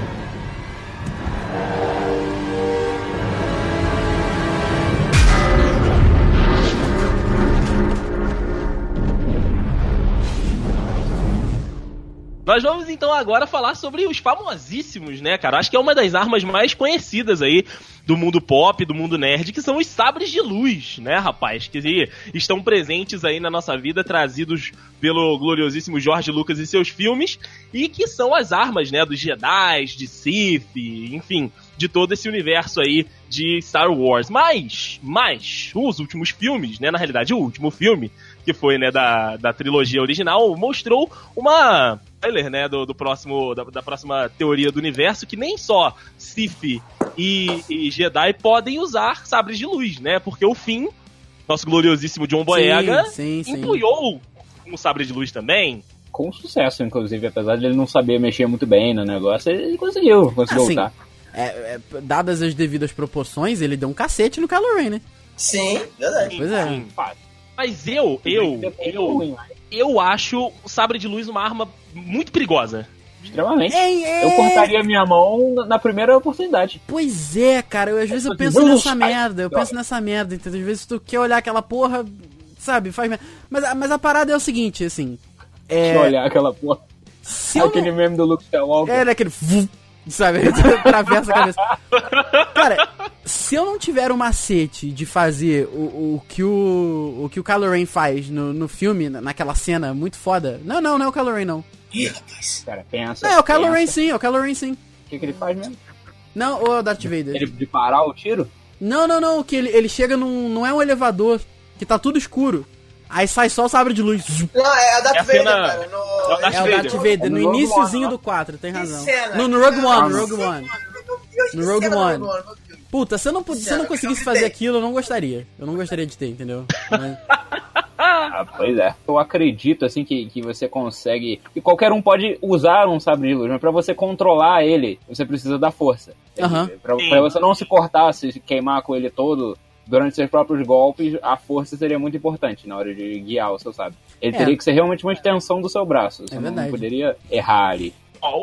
S4: Nós vamos então agora falar sobre os famosíssimos, né, cara? Acho que é uma das armas mais conhecidas aí do mundo pop, do mundo nerd, que são os sabres de luz, né, rapaz? Que estão presentes aí na nossa vida, trazidos pelo gloriosíssimo George Lucas e seus filmes, e que são as armas, né, dos Jedi, de Sith, enfim, de todo esse universo aí de Star Wars. Mas, mas, os últimos filmes, né, na realidade, o último filme, que foi, né, da, da trilogia original, mostrou uma trailer, né, do, do próximo, da, da próxima teoria do universo, que nem só Sith e, e Jedi podem usar sabres de luz, né, porque o Finn, nosso gloriosíssimo John Boyega,
S2: sim, sim.
S4: empunhou um sabre de luz também.
S5: Com sucesso, inclusive, apesar de ele não saber mexer muito bem no negócio, ele conseguiu, conseguiu
S2: Assim,
S5: lutar.
S2: É, é, dadas as devidas proporções, ele deu um cacete no Kylo Ren, né?
S3: Sim, verdade.
S2: Pois é.
S4: Mas eu, eu, eu, eu acho o sabre de luz uma arma muito perigosa.
S5: Extremamente.
S2: É, é.
S5: Eu cortaria minha mão na- primeira oportunidade.
S2: Pois é, cara, eu, às vezes eu penso nessa merda, eu penso nessa merda, entendeu? Às vezes tu quer olhar aquela porra, sabe, faz merda. Mas, a- mas a parada é o seguinte, assim.
S5: Deixa
S2: É.
S5: eu olhar aquela porra.
S2: Se eu
S5: Aquele
S2: não...
S5: meme do Luke Skywalker.
S2: É daquele. Sabe? Atravessa a cabeça. Cara, se eu não tiver o macete de fazer o, o que o. o que o Kylo Ren faz no, no filme, na- naquela cena muito foda. Não, não, não é o Kylo Ren, não.
S3: Ih, rapaz.
S5: Cara, pensa.
S2: Não, é o Kylo
S5: pensa.
S2: Ren sim, é o Kylo Ren sim.
S5: O que, que ele faz mesmo?
S2: Não, ou é o Darth Vader.
S5: Ele de parar o tiro?
S2: Não, não, não, que ele, ele chega num. Não é um elevador, que tá tudo escuro. Aí sai só o sabre de luz.
S3: Não, é a Darth
S4: É a
S3: Vader,
S4: cena-
S3: cara. No...
S4: é o Darth
S2: É
S4: Vader.
S2: Darth Vader, no iníciozinho do 4, tem razão. No, Rogue. One, no Rogue One. No Rogue One. Puta, se eu não, se eu não conseguisse
S3: eu
S2: fazer aquilo, eu não gostaria. Eu não gostaria de ter, entendeu? Mas-
S5: Ah, pois é. Eu acredito, assim, que, que você consegue... Que qualquer um pode usar um sabre de luz, mas pra você controlar ele, você precisa da força.
S2: Aham.
S5: Pra, pra você não se cortar, se queimar com ele todo durante seus próprios golpes, a força seria muito importante na hora de guiar o seu sabre. Ele
S2: É.
S5: teria que ser realmente uma extensão do seu braço. Você
S2: É
S5: não
S2: verdade.
S5: poderia errar ali.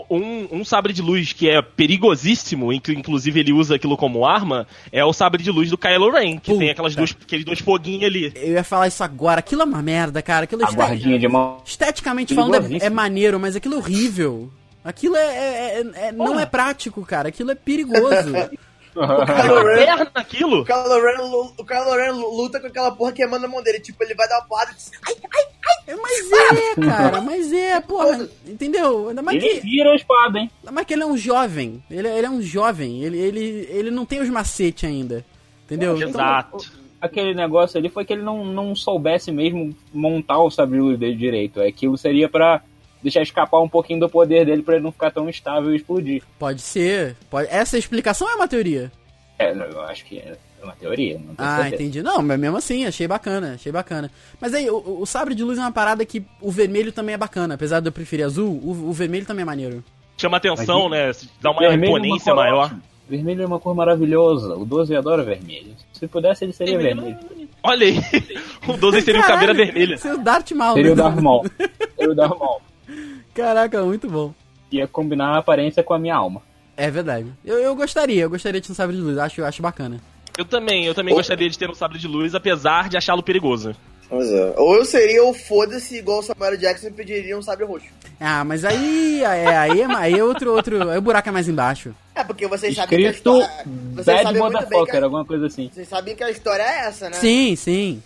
S4: Um, um sabre de luz que é perigosíssimo, e que inclusive ele usa aquilo como arma, é o sabre de luz do Kylo Ren, que
S2: Puta.
S4: tem aquelas duas, aqueles dois foguinhos ali.
S2: eu ia falar isso agora. Aquilo é uma merda, cara. Aquilo é
S5: guardinha de mão.
S2: esteticamente falando é, é maneiro, mas aquilo é horrível. Aquilo é, é- é- é- não é prático, cara. Aquilo é perigoso.
S3: Kylo Ren-
S4: Perna naquilo?
S3: O Kylo, Ren, o Kylo Ren luta com aquela porra queimando a mão dele. Tipo, ele vai dar uma porrada e diz, ai,
S2: É, mas é, cara. Mas é, porra. Entendeu? Ainda mais
S5: Ele
S2: que,
S5: vira a espada, hein?
S2: ainda mais que ele é um jovem. Ele, ele é um jovem. Ele, ele, ele não tem os macetes ainda. Entendeu? Então,
S4: Exato.
S5: Aquele negócio ali foi que ele não, não soubesse mesmo montar o sabre dele direito. Aquilo seria pra deixar escapar um pouquinho do poder dele pra ele não ficar tão estável e explodir.
S2: Pode ser. Pode... Essa explicação é uma teoria.
S5: É, eu acho que é uma teoria, não tenho
S2: Ah,
S5: certeza.
S2: entendi. Não, mas mesmo assim, achei bacana, achei bacana. Mas aí, o, o sabre de luz é uma parada que o vermelho também é bacana. Apesar de eu preferir azul, o, o vermelho também é maneiro.
S4: Chama atenção, né? Dá uma
S5: Vermelho é
S4: imponência
S5: cor
S4: maior.
S5: ótima. Vermelho é uma cor maravilhosa. O 12 adora vermelho. Se pudesse, ele seria vermelho.
S4: Olha aí, o 12 seria o caveira
S2: Caralho,
S4: vermelha.
S2: Seu Darth Maul.
S5: Seria o
S2: né?
S5: Darth Maul. Seria o Darth Maul.
S2: Caraca, muito bom.
S5: Ia combinar a aparência com a minha alma.
S2: É verdade. Eu, eu gostaria, eu gostaria de ter um sabre de luz. Acho, acho bacana.
S4: Eu também, eu também
S3: Ou-
S4: gostaria de ter um sabre de luz, apesar de achá-lo perigoso.
S3: Pois é. Ou eu seria o foda-se igual o Samuel Jackson e pediria um sabre roxo.
S2: Ah, mas aí. É, aí, é, aí é outro, outro. Aí o buraco é mais embaixo.
S3: É, porque vocês sabem que a
S5: Escrito
S3: história. Vocês
S5: Bad
S3: sabem muito bem que
S5: Motherfucker,
S3: a,
S5: alguma coisa assim.
S3: vocês sabem que a história é essa, né?
S2: Sim, sim.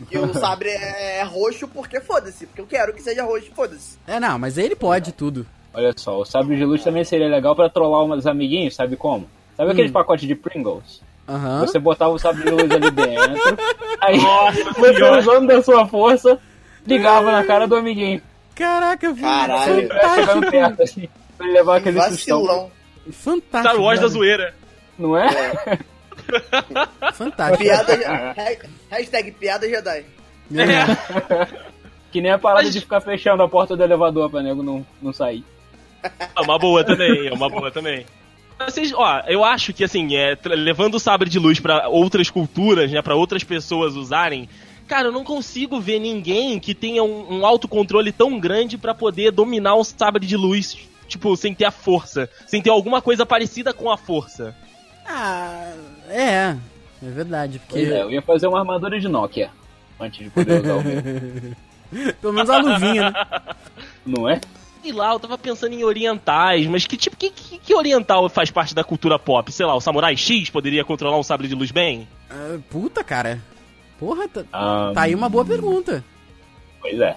S3: Que, que o sabre é, é roxo porque foda-se. Porque eu quero que seja roxo, foda-se.
S2: É, não, mas ele pode tudo.
S5: Olha só, o sabre de luz também seria legal pra trollar umas amiguinhos, sabe como? Sabe aqueles pacotes de Pringles?
S2: Aham.
S5: Você botava o sabre de luz ali dentro, aí
S4: Nossa
S5: você usando da sua força, ligava na cara do amiguinho.
S2: Caraca, foi
S3: Caralho.
S5: Pra chegar
S2: fantástico.
S5: perto, assim, pra ele levar aquele sustão.
S3: Vacilão.
S2: Fantástico.
S4: Star Wars da
S2: velho.
S4: zoeira.
S5: Não é?
S2: Fantástico.
S3: Piada. ha- hashtag piada Jedi.
S2: É.
S5: Que nem a parada
S4: Mas-
S5: de ficar fechando a porta do elevador pra nego não, não sair.
S4: É uma boa também, é uma boa também. Vocês, ó, eu acho que assim, é, levando o sabre de luz pra outras culturas, né, para outras pessoas usarem, cara, eu não consigo ver ninguém que tenha um, um autocontrole tão grande pra poder dominar um sabre de luz, tipo, sem ter a força, sem ter alguma coisa parecida com a força.
S2: Ah, é. É verdade, porque.
S5: Pois é, eu ia fazer uma armadura de Nokia antes de poder usar o meu.
S2: Pelo menos a luvinha, né?
S5: Não é?
S4: Sei lá, eu tava pensando em orientais, mas que tipo, que, que, que oriental faz parte da cultura pop? Sei lá, o Samurai X poderia controlar um sabre de luz bem?
S2: Ah, puta, cara. Porra, tá,
S5: Ah,
S2: tá aí uma boa pergunta.
S5: Pois é.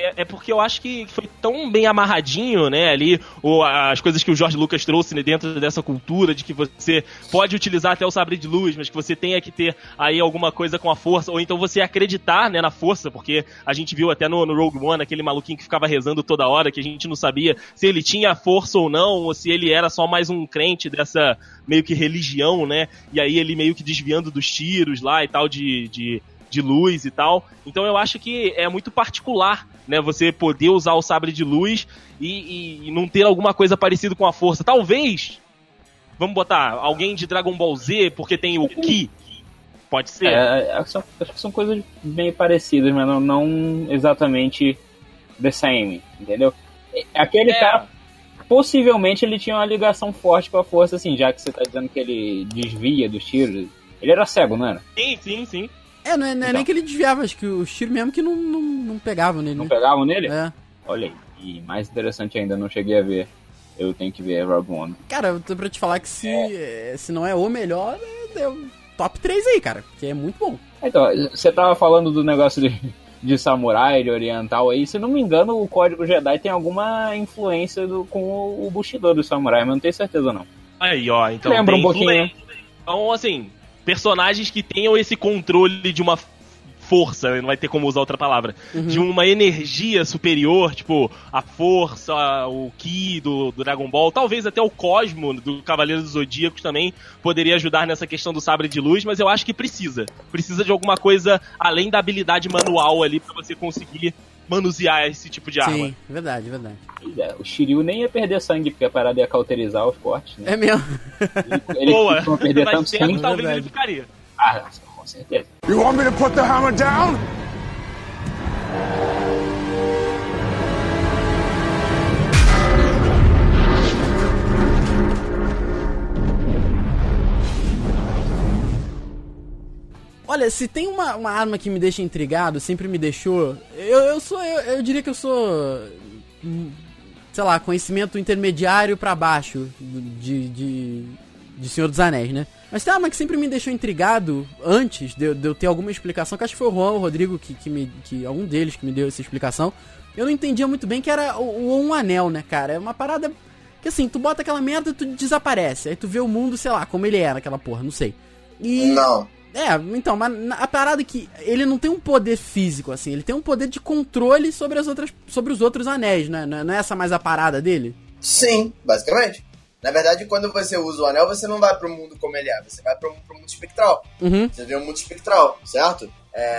S4: É, é porque eu acho que foi tão bem amarradinho, né, ali, ou as coisas que o Jorge Lucas trouxe né, dentro dessa cultura, de que você pode utilizar até o sabre de luz, mas que você tenha que ter aí alguma coisa com a força, ou então você acreditar, né, na força, porque a gente viu até no, no Rogue One aquele maluquinho que ficava rezando toda hora, que a gente não sabia se ele tinha força ou não, ou se ele era só mais um crente dessa meio que religião, né, e aí ele meio que desviando dos tiros lá e tal, de, de de luz e tal. Então eu acho que é muito particular, né? Você poder usar o sabre de luz e, e- e não ter alguma coisa parecida com a força. Talvez, vamos botar alguém de Dragon Ball Z porque tem o Ki. Pode ser.
S5: É, é, são, acho que são coisas bem parecidas, mas não, não exatamente the same, entendeu? Aquele
S4: É.
S5: cara, possivelmente ele tinha uma ligação forte com a força, assim, já que você tá dizendo que ele desvia dos tiros. Ele era cego, não era?
S4: Sim, sim, sim.
S2: É, não é, não é
S5: Então.
S2: nem que ele desviava, acho que os tiros mesmo que não, não, não pegavam nele.
S5: Não
S2: né?
S5: pegavam nele?
S2: É.
S5: Olha aí. E mais interessante ainda, não cheguei a ver. Eu tenho que ver Rogue One.
S2: Cara, eu tô pra te falar que se, eh, se não é o melhor, é, é o top 3 aí, cara. Que é muito bom.
S5: Então, você tava falando do negócio de, de samurai, de oriental aí. Se não me engano, o Código Jedi tem alguma influência do, com o, o Bushido do samurai, mas não tenho certeza não.
S4: Aí, ó. Então
S5: Lembra
S4: tem
S5: um pouquinho,
S4: influência. Então, assim, personagens que tenham esse controle de uma força, não vai ter como usar outra palavra, de uma energia superior, tipo a força, o Ki do, do Dragon Ball, talvez até o Cosmo do Cavaleiro dos Zodíacos também poderia ajudar nessa questão do sabre de luz, mas eu acho que precisa. Precisa de alguma coisa além da habilidade manual ali pra você conseguir manusear esse tipo de arma.
S2: Sim, verdade, verdade.
S5: É, o Shiryu nem ia perder sangue, porque a parada ia cauterizar os cortes, né?
S2: É mesmo.
S5: Ele, ele
S4: Boa, mas
S5: tanto
S4: tempo
S5: sangue.
S4: talvez
S2: verdade.
S4: ele ficaria.
S5: Ah, com certeza.
S1: You want me to put the hammer down?
S2: Olha, se tem uma, uma arma que me deixa intrigado, sempre me deixou. Eu, eu sou. Eu, eu diria que eu sou. Sei lá, conhecimento intermediário pra baixo de, de, de Senhor dos Anéis, né? Mas tem uma que sempre me deixou intrigado antes de, eu- de eu ter alguma explicação, que acho que foi o Juan ou o Rodrigo que, que me. que algum deles que me deu essa explicação. Eu não entendia muito bem que era o, o um anel, né, cara? É uma parada. Que assim, tu bota aquela merda e tu desaparece. Aí tu vê o mundo, sei lá, como ele era, aquela porra, não sei. E.
S3: Não.
S2: É, então, mas a parada é que ele não tem um poder físico, assim, ele tem um poder de controle sobre as outras. sobre os outros anéis, né? Não é, não é essa mais a parada dele?
S3: Sim, basicamente. Na verdade, quando você usa o anel, você não vai pro mundo como ele é, você vai pro, pro mundo espectral.
S2: Uhum.
S3: Você vê o mundo espectral, certo?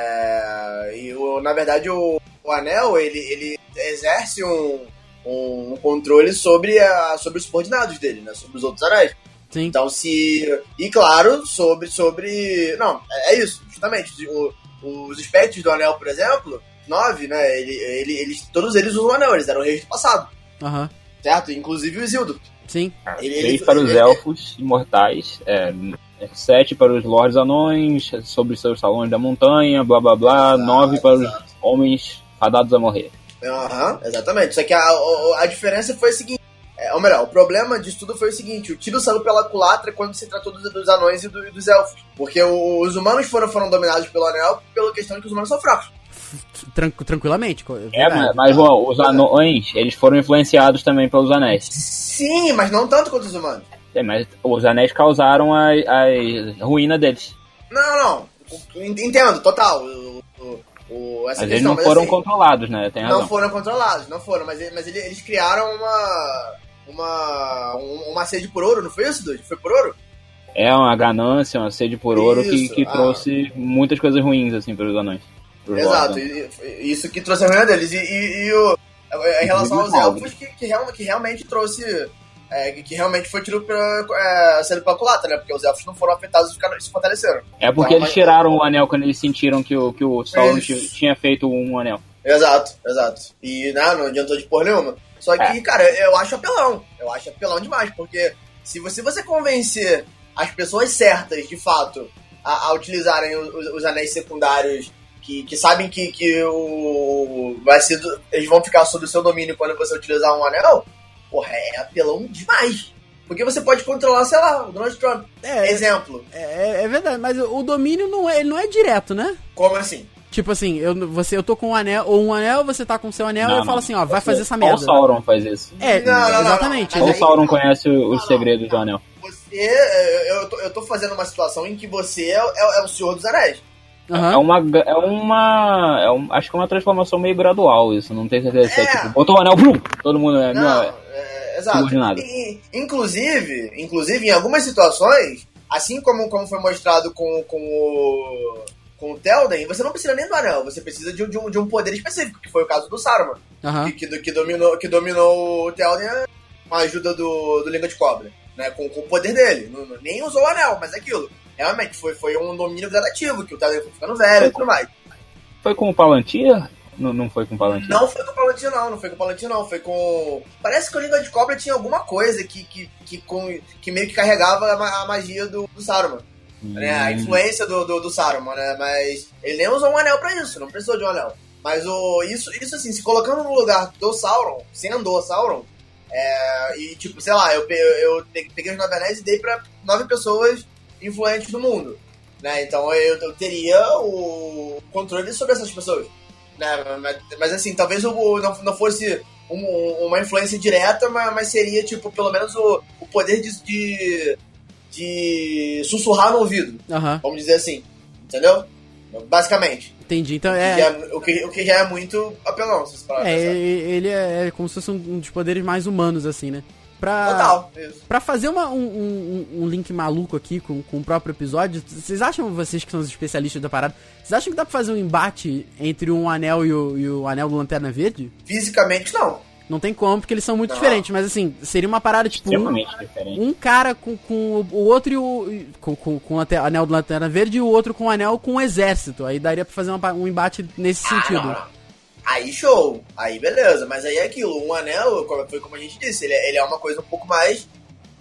S3: É, e o, na verdade o, o anel ele, ele exerce um, um controle sobre, a, sobre os subordinados dele, né? Sobre os outros anéis.
S2: Sim.
S3: Então se. E claro, sobre. sobre. Não, é, é isso, justamente. O- os espectros do anel, por exemplo, nove, né? Ele, ele, eles, todos eles usam o anel, eles eram reis do passado,
S2: Aham.
S3: certo? Inclusive o Isildo.
S2: Sim.
S3: Ele-
S5: Três para os elfos imortais, é, sete para os lords anões, sobre seus salões da montanha, blá blá blá,
S3: Exato,
S5: nove para os
S3: exato.
S5: homens fadados a morrer.
S3: Aham, exatamente. Só que a, a, a diferença foi a seguinte. É, ou melhor, o problema disso tudo foi o seguinte: o tiro saiu pela culatra quando se tratou dos, dos anões e, do- e dos elfos. Porque o- os humanos foram, foram dominados pelo anel pela questão de que os humanos são fracos.
S2: Tran- tranquilamente.
S5: É,
S2: verdade.
S5: mas, mas bom, os anões, eles foram influenciados também pelos anéis.
S3: Sim, mas não tanto quanto os humanos.
S5: É, mas os anéis causaram a, a ruína deles.
S3: Não, não. Entendo, total. O, o, essa
S5: Mas eles
S3: questão,
S5: não
S3: mas
S5: foram
S3: assim,
S5: controlados, né? Tem razão.
S3: Não foram controlados, não foram. Mas, mas ele- eles criaram uma. Uma. Um, uma sede por ouro, não foi isso, Dude? Foi por ouro?
S5: É uma ganância, uma sede por ouro que
S3: ah.
S5: trouxe muitas coisas ruins, assim, para os anões.
S3: Exato, e- e- isso que trouxe a ruína deles. E, e- e o, em relação aos elfos, que, que, real- que realmente trouxe. é, que, realmente foi tiro pra, é, sendo pela culatra, né? Porque os elfos não foram afetados e ficaram- se fortaleceram.
S5: É porque
S3: Então,
S5: eles
S3: mas-
S5: tiraram o anel quando eles sentiram que o, que o Sauron tinha feito um anel.
S3: Exato, exato. E né, não adiantou de porra nenhuma. Só que,
S5: É.
S3: cara, eu acho apelão. Eu acho apelão demais, porque se você, você convencer as pessoas certas, de fato, a, a utilizarem os, os- os anéis secundários que, que sabem que, que o. Vai ser. do- eles vão ficar sob o seu domínio quando você utilizar um anel, porra, é apelão demais. Porque você pode controlar, sei lá, o Donald Trump.
S2: É,
S3: Exemplo.
S2: é, é verdade, mas o domínio não é, ele não é direto, né?
S3: Como assim?
S2: Tipo assim, eu, você, eu tô com um anel, ou um anel, você tá com o seu anel,
S5: Não,
S2: e eu falo assim, ó, vai fazer essa
S5: Só
S2: merda.
S5: O Sauron faz isso.
S2: É,
S3: Não, não, não,
S2: exatamente.
S5: Só o Sauron conhece os
S3: não,
S5: segredos do anel.
S3: Você. Eu, eu, tô, eu tô fazendo uma situação em que você é, é, é o Senhor dos Anéis.
S2: Aham.
S5: É uma. É uma. É um, acho que é uma transformação meio gradual, isso. Não tenho certeza se é
S3: É.
S5: tipo, botou o anel, blum, todo mundo é.
S3: Não,
S5: Não, é-
S3: é, exato. E, inclusive, inclusive, em algumas situações, assim como, como foi mostrado com, com o. Com o Telden, você não precisa nem do anel, você precisa de, um- de um, de um poder específico, que foi o caso do Saruman,
S2: Aham.
S3: que, que, que dominou, que dominou o Telden com a ajuda do, do Língua de Cobra, né? Com, com o poder dele. Não- nem usou o anel, mas é aquilo. Realmente, foi, foi um domínio gradativo, que o Telden foi ficando velho e tudo mais.
S5: Foi com o Palantir? Não, não foi com o Palantir.
S3: Não foi com o Palantir, não. Não foi com o Palantir, não. Foi com. Parece que o Língua de Cobra tinha alguma coisa que, que, que, com, que meio que carregava a, ma- a magia do, do Saruman.
S5: Hum,
S3: Né? A influência do, do, do Saruman, né? Mas ele nem usou um anel pra isso, não precisou de um anel. Mas o, isso, isso assim, se colocando no lugar do Sauron, sendo o Sauron, é, e tipo, sei lá, eu, eu pe- peguei os nove anéis e dei pra nove pessoas influentes do mundo. Né? Então eu, eu teria o controle sobre essas pessoas. Né? Mas, mas, assim, talvez o, não, não fosse um- uma influência direta, mas, mas seria, tipo, pelo menos o, o poder de, de, de sussurrar no ouvido,
S2: Aham.
S3: vamos dizer assim. Entendeu? Basicamente.
S2: Entendi. Então
S3: Que
S2: é.
S3: já- o, que, o que já é muito apelão, se
S2: É,
S3: pensar.
S2: ele é, é como se fosse um dos poderes mais humanos, assim, né? Pra,
S3: Total.
S2: Pra fazer uma- um, um- um link maluco aqui com, com o próprio episódio, vocês acham, vocês que são os especialistas da parada, vocês acham que dá pra fazer um embate entre um anel e o, e o anel do Lanterna Verde?
S3: Fisicamente, não.
S2: Não tem como, porque eles são muito
S3: Não.
S2: diferentes, mas assim, seria uma parada tipo. Um,
S5: Extremamente diferente.
S2: um cara com, com o outro e o. Com, com, com o anel do Lanterna Verde e o outro com o anel com o exército. Aí daria pra fazer uma um embate nesse sentido.
S3: Ah, não, não. Aí show, aí beleza, mas aí é aquilo, um anel, foi como a gente disse, ele é, ele é uma coisa um pouco mais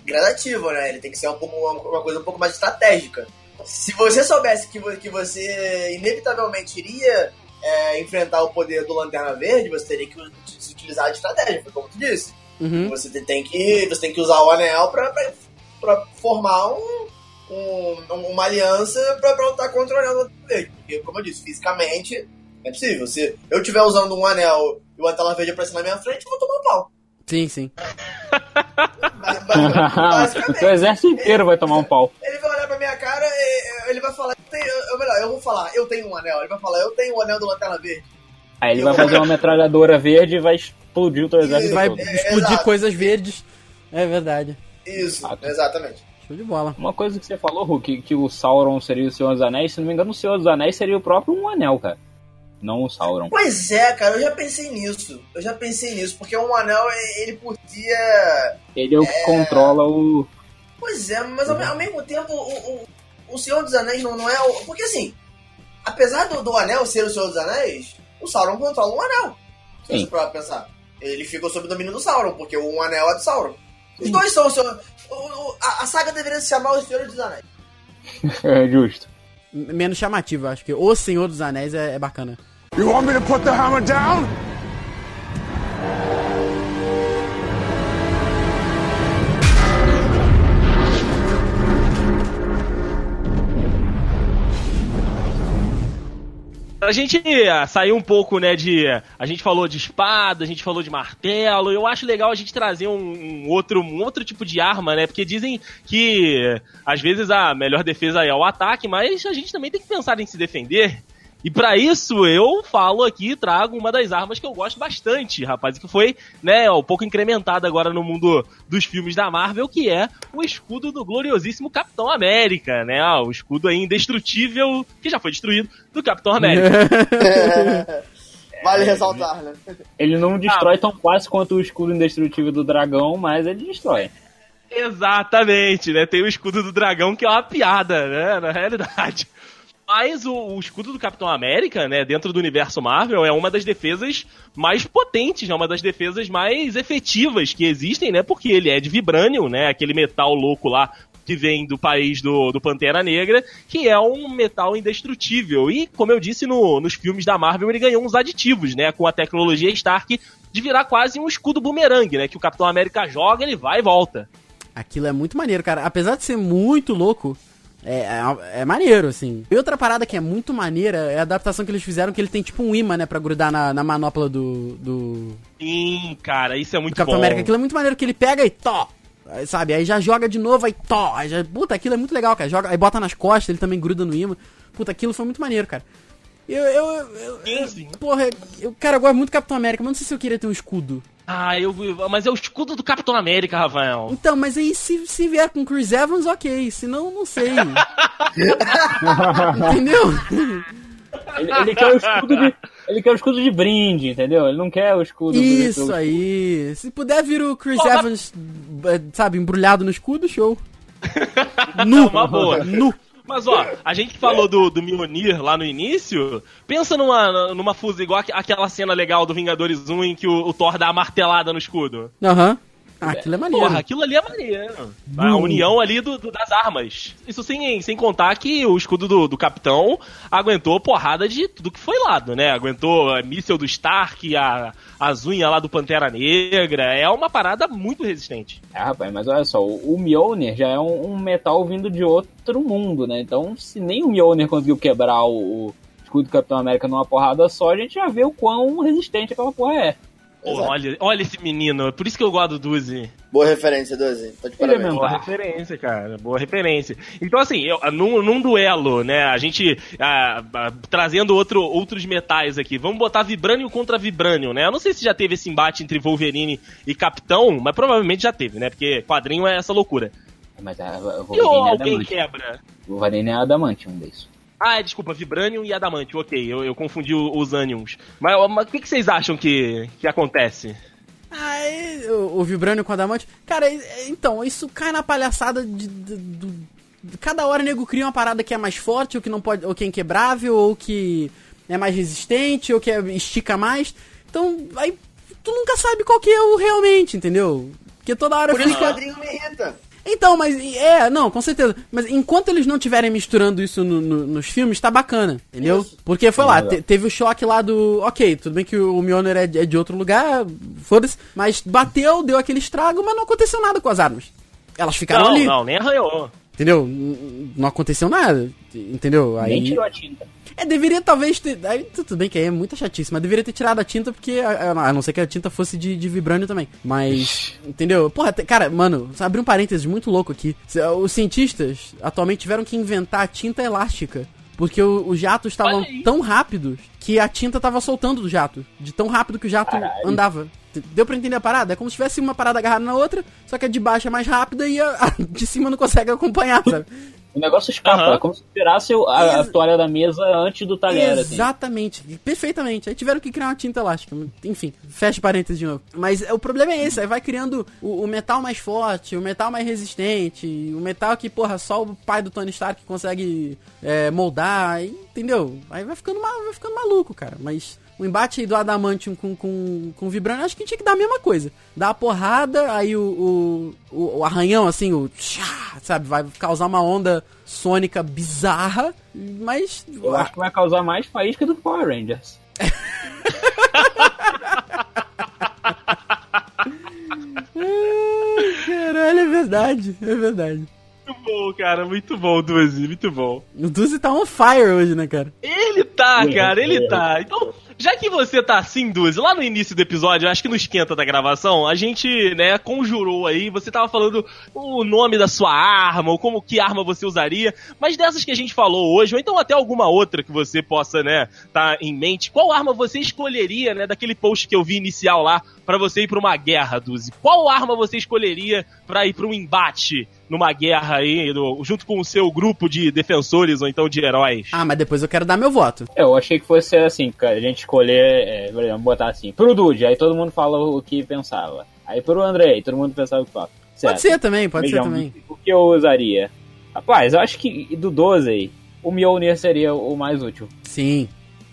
S3: gradativa, né? Ele tem que ser um pouco, uma, coisa um pouco mais estratégica. Se você soubesse que, que você inevitavelmente iria é, enfrentar o poder do Lanterna Verde, você teria que utilizar de estratégia, foi como tu disse.
S2: Uhum.
S3: Você tem- tem que, você tem que usar o anel pra, pra, pra formar um, um- uma aliança pra, pra lutar contra o anel do Lanterna Verde. Porque, como eu disse, fisicamente é possível. Se eu estiver usando um anel e o Lanterna Verde aparecer na minha frente, eu vou tomar um pau.
S2: Sim, sim.
S5: O seu exército inteiro vai tomar um pau.
S3: Ele vai olhar pra minha cara e ele vai falar, eu melhor, eu vou falar, eu tenho um anel. Ele vai falar, eu tenho o anel do Lanterna Verde.
S5: Aí ele vai fazer uma metralhadora verde e vai explodir o teu exército
S2: Vai
S5: todo.
S2: Explodir
S3: exato.
S2: coisas verdes. É verdade.
S3: Isso,
S5: tá.
S3: exatamente.
S2: Show de bola.
S5: Uma coisa que você falou, Hulk, que o Sauron seria o Senhor dos Anéis, se não me engano, o Senhor dos Anéis seria o próprio um anel, cara. Não o Sauron.
S3: Pois é, cara, eu já pensei nisso. Eu já pensei nisso, porque um anel, ele podia.
S5: Ele é o que controla o.
S3: Pois é, mas ao, ao mesmo tempo, o, o, o Senhor dos Anéis não, não é o. Porque assim, apesar do, do anel ser o Senhor dos Anéis, o Sauron controla um anel. Se
S5: Sim.
S3: você parar pra pensar. Ele ficou sob o domínio do Sauron, porque um anel é do Sauron. Os dois são o Senhor. o- o- a, a saga deveria se chamar O Senhor dos Anéis.
S5: É justo.
S2: Menos chamativo, acho que O Senhor dos Anéis é, é bacana.
S8: You want me to put the hammer down?
S4: A gente ah, saiu um pouco, né, de... A gente falou de espada, a gente falou de martelo. Eu acho legal a gente trazer um, um outro, um outro tipo de arma, né? Porque dizem que às vezes a melhor defesa é o ataque, mas a gente também tem que pensar em se defender. E pra isso eu falo aqui, trago uma das armas que eu gosto bastante, rapaz, que foi, né, um pouco incrementada agora no mundo dos filmes da Marvel, que é o escudo do gloriosíssimo Capitão América, né? Ah, O escudo aí indestrutível, que já foi destruído, do Capitão América.
S3: Vale ressaltar, né?
S5: Ele não destrói tão fácil quanto o escudo indestrutível do dragão, mas ele destrói.
S4: Exatamente, né? Tem o escudo do dragão que é uma piada, né? Na realidade. Mas o, o escudo do Capitão América, né, dentro do universo Marvel, é uma das defesas mais potentes, né? Uma das defesas mais efetivas que existem, né? Porque ele é de vibranium, né? Aquele metal louco lá que vem do país do, do Pantera Negra, que é um metal indestrutível. E, como eu disse, no, nos filmes da Marvel ele ganhou uns aditivos, né? Com a tecnologia Stark de virar quase um escudo bumerangue, né? Que o Capitão América joga, ele vai e volta.
S2: Aquilo é muito maneiro, cara. Apesar de ser muito louco, é, é, é maneiro, assim. E outra parada que é muito maneira é a adaptação que eles fizeram, que ele tem tipo um imã, né, pra grudar na, na manopla do, do,
S4: Sim, cara, isso é
S2: do
S4: muito
S2: Capitão
S4: bom.
S2: América. Aquilo é muito maneiro, que ele pega e tó, sabe? Aí já joga de novo, aí tó. Aí já, puta, aquilo é muito legal, cara. Joga, aí bota nas costas, ele também gruda no imã. Puta, aquilo foi muito maneiro, cara. Eu, eu, eu,
S4: Sim, sim.
S2: porra, eu, cara, eu gosto muito do Capitão América, mas não sei se eu queria ter um escudo.
S4: Ah, eu mas é o escudo do Capitão América, Rafael.
S2: Então, mas aí se, se vier com Chris Evans, ok. Senão, não sei. Entendeu?
S5: Ele, ele quer o escudo de. Ele quer o escudo de brinde, entendeu? Ele não quer o escudo do-
S2: Isso
S5: do-
S2: aí. Se puder vir o Chris Evans, eh, sabe, embrulhado no escudo, show. Nu.
S4: Uma boa.
S2: Nu.
S4: Mas ó, a gente falou do, do Mjolnir lá no início. Pensa numa, numa fusa igual aqu- aquela cena legal do Vingadores 1 em que o, o Thor dá a martelada no escudo.
S2: Aham. Ah, aquilo é maneiro.
S4: Porra, aquilo ali é maneiro. A união ali do, do- das armas. Isso sem, sem contar que o escudo do, do capitão aguentou porrada de tudo que foi lado, né? Aguentou a míssel do Stark, a, as unhas lá do Pantera Negra. É uma parada muito resistente.
S5: É, rapaz, mas olha só, o o Mjolnir já é um, um metal vindo de outro mundo, né? Então, se nem o Mjolnir conseguiu quebrar o, o escudo do Capitão América numa porrada só, a gente já vê o quão resistente aquela porra é.
S4: Pô, olha, olha esse menino. é Por isso que eu gosto do Duzi.
S3: Boa referência, Doze. Tá de parabéns.
S5: Elementar.
S4: Boa referência, cara. Boa referência. Então, assim, eu, num, num duelo, né? A gente ah, ah, trazendo outro, outros metais aqui. Vamos botar Vibranium contra Vibranium, né? Eu não sei se já teve esse embate entre Wolverine e Capitão, mas provavelmente já teve, né? Porque quadrinho é essa loucura.
S5: Mas a, a
S4: E
S5: Wolverine
S4: ou
S5: é
S4: alguém quebra?
S5: Wolverine é adamante, um desses.
S4: Ah, desculpa, Vibranium e Adamante. Ok, eu, eu confundi os ânions. Mas, mas o que, que vocês acham que, que acontece?
S2: Ah, é, o, o Vibranium com Adamante. Cara, é- é- então, isso cai na palhaçada de. de- do- de- cada hora o nego cria uma parada que é mais forte, ou que não pode. ou que é inquebrável, ou que é mais resistente, ou que é- estica mais. Então, aí tu nunca sabe qual que é o realmente, entendeu? Porque toda hora
S3: Por isso que o
S2: fica.
S3: quadrinho me irrita.
S2: Então, mas é, não, com certeza. Mas enquanto eles não estiverem misturando isso no- no- nos filmes, tá bacana, entendeu?
S3: Isso.
S2: Porque foi lá,
S5: Legal.
S2: te- teve o choque lá do. Ok, tudo bem que o Mjolnir é, de- é de outro lugar, foda-se. Mas bateu, deu aquele estrago, mas não aconteceu nada com as armas. Elas ficaram
S4: não,
S2: ali,
S4: não, nem arranhou.
S2: Entendeu? Não aconteceu nada, entendeu?
S5: Nem
S2: Aí.
S5: tirou a tinta.
S2: É, deveria talvez ter. Aí, tudo bem que aí é muita chatice, mas deveria ter tirado a tinta porque. A, a não ser que a tinta fosse de, de vibrânio também. Mas. entendeu? Porra, cara, mano, só abrir um parênteses muito louco aqui. Os cientistas atualmente tiveram que inventar tinta elástica. Porque o- os jatos estavam tão rápidos que a tinta tava soltando do jato. De tão rápido que o jato
S5: Caralho.
S2: andava. Deu pra entender a parada? É como se tivesse uma parada agarrada na outra, só que a de baixo é mais rápida e a, a de cima não consegue acompanhar, sabe?
S5: O negócio escapa,
S4: Aham.
S5: é como se tirasse a, a toalha da mesa antes do talher, assim.
S2: Exatamente, perfeitamente. Aí tiveram que criar uma tinta elástica. Enfim, fecha parênteses de novo. Mas é, o problema é esse, aí vai criando o, o metal mais forte, o metal mais resistente, o metal que, porra, só o pai do Tony Stark consegue é, moldar, entendeu? Aí vai ficando, vai ficando maluco, cara. Mas o embate aí do Adamantium com, com, com o Vibranium, acho que tinha que dar a mesma coisa. Dar a porrada, aí o, o, o, o arranhão, assim, o tchá, sabe, vai causar uma onda sônica bizarra, mas...
S5: Eu acho que vai causar mais faísca do que Power Rangers.
S2: Caralho, é verdade, é verdade.
S4: Muito bom, cara. Muito bom, Duzi. Muito bom.
S2: O Duzi tá on fire hoje, né, cara?
S4: Ele tá, cara. Ele
S5: é.
S4: tá. Então, já que você tá assim, Duzi, lá no início do episódio, eu acho que no esquenta da gravação, a gente, né, conjurou aí, você tava falando o nome da sua arma, ou como que arma você usaria, mas dessas que a gente falou hoje, ou então até alguma outra que você possa, né, tá em mente, qual arma você escolheria, né, daquele post que eu vi inicial lá, pra você ir pra uma guerra, Duzi? Qual arma você escolheria pra ir pra um embate numa guerra aí, no- junto com o seu grupo de defensores ou então de heróis?
S2: Ah, mas depois eu quero dar meu voto.
S5: Eu achei que fosse assim, cara, a gente escolher, é, por exemplo, botar assim, pro Dude, aí todo mundo fala o que pensava. Aí pro Andrei, todo mundo pensava o que falava.
S2: Pode ser também, pode ser também.
S5: O que eu usaria? Rapaz, eu acho que do 12 aí, o Mjolnir seria o mais útil.
S2: Sim.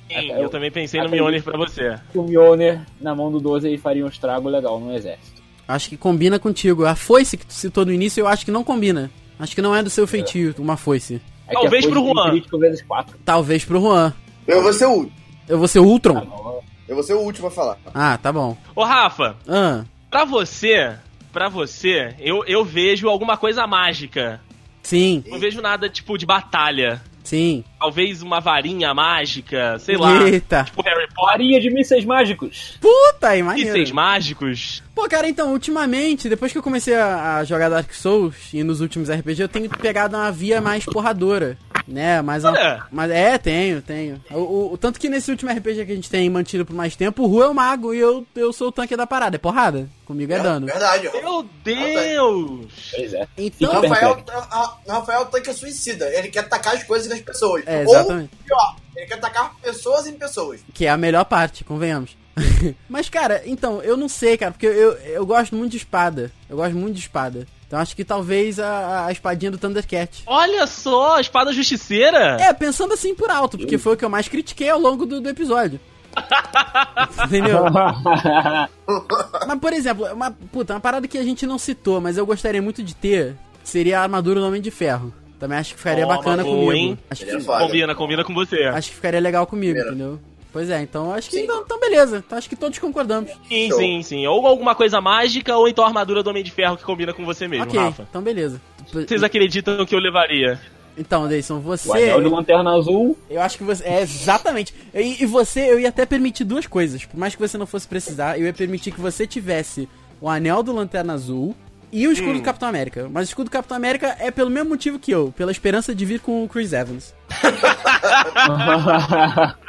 S4: Sim,
S5: eu-
S4: eu também pensei no. Mjolnir pra você.
S5: O Mjolnir na mão do 12 aí faria um estrago legal no exército.
S2: Acho que combina contigo. A foice que tu citou no início, eu acho que não combina. Acho que não é do seu feitio, uma foice.
S5: É
S4: Talvez pro Juan.
S5: crítico vezes 4.
S2: Talvez pro Juan.
S3: Eu vou ser o.
S2: Eu vou ser o Ultron.
S3: Eu vou ser o último a falar.
S2: Ah, tá bom.
S4: Ô, Rafa,
S2: Ah,
S4: pra você, pra você, eu, eu vejo alguma coisa mágica.
S2: sim,
S4: Não vejo nada, tipo, de batalha.
S2: sim.
S4: Talvez uma varinha mágica, sei lá.
S2: Eita.
S4: Tipo Harry Potter.
S5: Farinha de mísseis mágicos.
S2: Puta aí,
S4: E
S2: maneiro.
S4: seis mágicos.
S2: Pô, cara, então, ultimamente, depois que eu comecei a, a jogar Dark Souls e nos últimos RPG, eu tenho pegado uma via mais porradora. Né, mas, a-
S4: Olha.
S2: mas é, tenho, tenho. O, o- o- tanto que nesse último RPG que a gente tem mantido por mais tempo, o Ru é o mago e eu, eu sou o tanque da parada. É porrada. Comigo é dano.
S3: Verdade.
S4: Meu Deus!
S5: Pois é.
S2: Então,
S5: Super
S3: Rafael,
S5: Tank.
S3: a- a- Rafael tanque é suicida. Ele quer atacar as coisas das pessoas.
S2: É, exatamente.
S3: Ou, pior, ele quer atacar pessoas em pessoas.
S2: Que é a melhor parte, convenhamos. Mas, cara, então, eu não sei, cara, porque eu, eu gosto muito de espada. Eu gosto muito de espada. Então acho que talvez a, a espadinha do Thundercat.
S4: Olha só, a espada justiceira!
S2: É, pensando assim por alto, porque foi o que eu mais critiquei ao longo do, do episódio. Entendeu? Mas, por exemplo, uma, puta, uma parada que a gente não citou, mas eu gostaria muito de ter, seria a armadura do Homem de Ferro. Também acho que ficaria
S4: Ó,
S2: bacana
S4: boa,
S2: comigo.
S4: hein?
S2: Acho que.
S4: Combina, combina com você.
S2: acho que ficaria legal comigo,
S3: Primeiro.
S2: entendeu? Pois é, então acho que então, então beleza. Então acho que todos concordamos.
S4: Sim,
S3: Show.
S4: sim, sim. Ou alguma coisa mágica, ou então a armadura do Homem de Ferro que combina com você mesmo,
S2: ok,
S4: Rafa.
S2: então beleza.
S4: Vocês acreditam que eu levaria?
S2: Então, Deison,
S5: O
S2: você.
S5: anel de lanterna azul.
S2: Eu acho que você. É, exatamente. E, e você, eu ia até permitir duas coisas. Por mais que você não fosse precisar, eu ia permitir que você tivesse o anel do Lanterna Azul e o escudo
S4: Hum.
S2: do Capitão América. Mas o escudo do Capitão América é pelo mesmo motivo que eu, pela esperança de vir com o Chris Evans.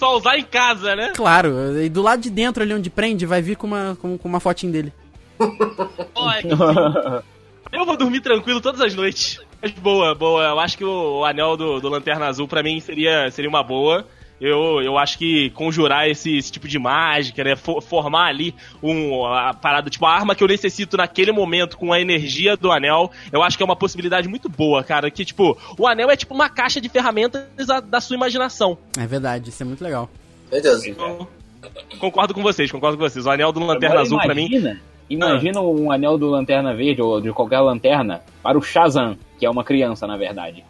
S4: Só usar em casa, né?
S2: Claro, e do lado de dentro ali onde prende, vai vir com uma, com, com uma fotinho dele.
S4: Olha, eu vou dormir tranquilo todas as noites. Mas boa, boa. Eu acho que o, o anel do, do Lanterna Azul pra mim seria, seria uma boa. Eu, eu acho que conjurar esse, esse tipo de mágica, né? For- formar ali um, a parada, tipo, a arma que eu necessito naquele momento com a energia do anel, eu acho que é uma possibilidade muito boa, cara. Que, tipo, o anel é tipo uma caixa de ferramentas da, da sua imaginação.
S2: É verdade, isso é muito legal.
S3: Certeza.
S4: Então, concordo com vocês, concordo com vocês. O anel do Lanterna
S5: Agora
S4: Azul pra mim.
S5: imagina, Imagina um anel do Lanterna Verde ou de qualquer lanterna para o Shazam, que é uma criança, na verdade.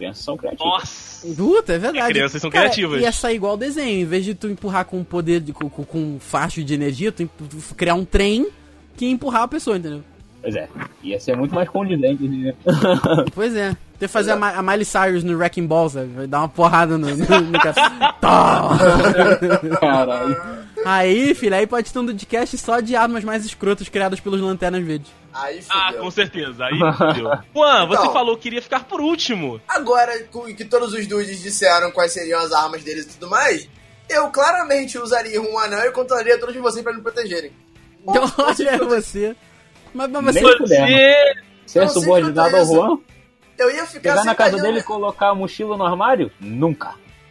S5: Crianças são criativas.
S4: Nossa!
S2: Puta, é verdade.
S4: É, crianças são
S2: Cara,
S4: criativas.
S2: Ia sair igual o desenho. Em vez de tu empurrar com um poder, de, com, com, um facho de energia, tu tu criar um trem que ia empurrar a pessoa, entendeu?
S5: Pois é, ia ser muito mais condizente. Né?
S2: Pois é. Tem que fazer a, Ma- a Miley Cyrus no Wrecking Ball, sabe? Vai dar uma porrada no, no, no. Tá.
S5: Caralho.
S2: Aí, filho, aí pode ter um podcast só de armas mais escrotas criadas pelos Lanternas Verdes.
S3: Aí
S4: Ah,
S3: fudeu.
S4: com certeza. Aí, fudeu. Juan, você
S3: Então.
S4: falou que queria ficar por último.
S3: Agora que todos os dudes disseram quais seriam as armas deles e tudo mais, eu claramente usaria um anel e controlaria todos vocês pra me protegerem.
S2: Então, olha você. Mas, mas você.
S4: Você...
S3: Não sei
S5: subordinado ao
S3: é.
S5: Juan?
S3: Eu ia ficar
S5: Chegar na casa dele e colocar a mochila no armário? Nunca.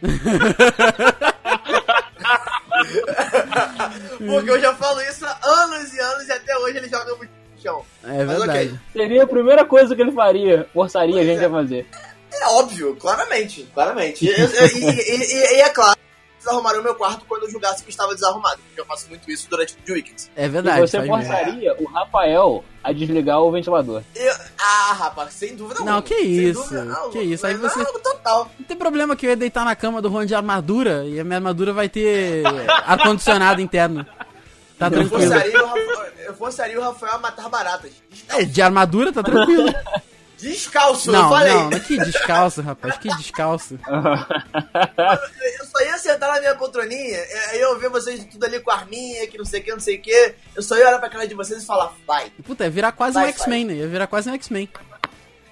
S3: Porque eu já falo isso há anos e anos e até hoje ele joga no chão.
S2: É
S3: Mas
S2: verdade.
S3: ok.
S5: Seria a primeira coisa que ele faria. Forçaria a gente
S3: é.
S5: a fazer.
S3: É óbvio, claramente, claramente. E, e- e- e- e é claro desarrumaria o meu quarto quando eu julgasse que estava desarrumado. Porque eu faço muito isso durante o weekends.
S2: É
S5: E
S2: verdade.
S5: você
S2: faz mesmo.
S5: forçaria o Rafael a desligar o ventilador.
S3: Eu- ah, rapaz, sem dúvida
S2: Não,
S3: alguma.
S2: que
S3: Sem
S2: isso,
S3: dúvida
S2: que isso, aí você-
S3: não, total.
S2: Não tem problema que eu ia deitar na cama do Juan de armadura e a minha armadura vai ter ar-condicionado interno. Tá
S3: Eu
S2: tranquilo.
S3: forçaria, o Rafael, eu forçaria o Rafael a matar baratas.
S2: É, de armadura tá tranquilo.
S3: Descalço, eu
S2: Não,
S3: falei.
S2: não, que descalço, rapaz, que descalço.
S3: Eu só ia sentar na minha poltroninha, é, aí eu ver vocês tudo ali com arminha, que não sei o que, não sei o que. Eu só ia olhar pra cara de vocês e falar, vai.
S2: Puta, ia virar quase um
S3: Vai,
S2: X-Men, né? Ia virar quase um X-Men.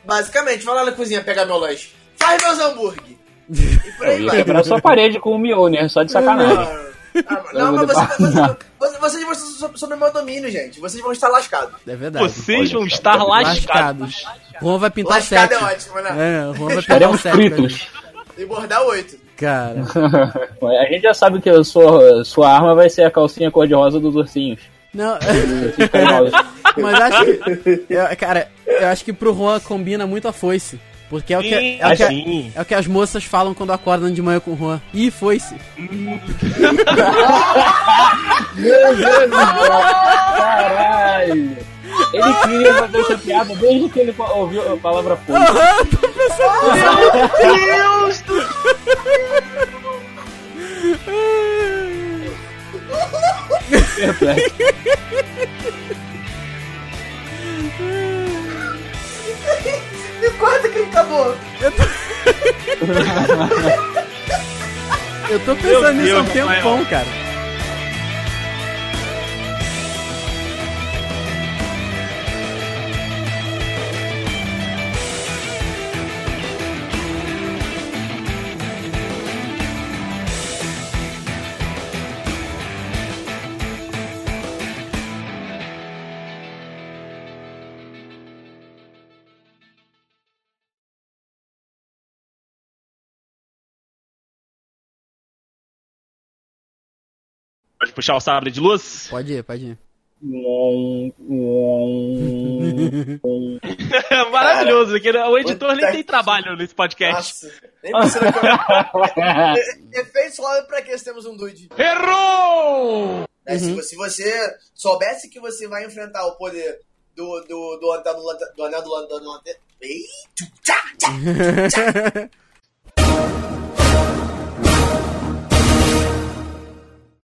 S3: Basicamente, vai lá na cozinha pegar meu lanche. Faz meus hambúrguer. E por
S5: Eu
S3: aí
S5: ia
S3: vai.
S5: quebrar sua parede com o Mjolnir, só de sacanagem.
S3: Ah, Não, mas você- você- você- vocês vão estar sob- meu domínio, gente. Vocês vão estar lascados.
S2: É verdade.
S4: Vocês vão estar lascados.
S2: Juan vai pintar o
S3: Lascado
S2: set.
S3: é ótimo, né?
S2: É, o Juan vai pintar o
S5: Estaremos
S2: set.
S5: fritos.
S3: E bordar oito.
S2: Cara,
S5: A gente já sabe que a sua, sua arma vai ser a calcinha cor-de-rosa dos ursinhos.
S2: não... Mas acho que. eu- cara, eu acho que pro Juan combina muito a foice. Porque é o, que, é, o que,
S4: assim.
S2: é o que as moças falam quando acordam de manhã com o Juan. Ih, foi-se.
S5: Meu Deus do céu! Caralho! Ele queria fazer essa piada desde que ele ouviu a palavra fogo. Perplexo.
S3: Corta que ele acabou.
S2: Eu tô pensando nisso há um tempão, cara.
S4: Puxar o sabre de luz?
S2: Pode ir, pode ir.
S4: Maravilhoso, porque o editor nem tem trabalho nesse podcast.
S3: Nossa, nem precisa. Efeito só pra que temos um dude.
S8: Errou!
S3: É, se, você, se você soubesse que você vai enfrentar o poder do, do, do anel do lanterna. Do anel do lanterna. Do lanterna Ei, tchá, tchá, tchá.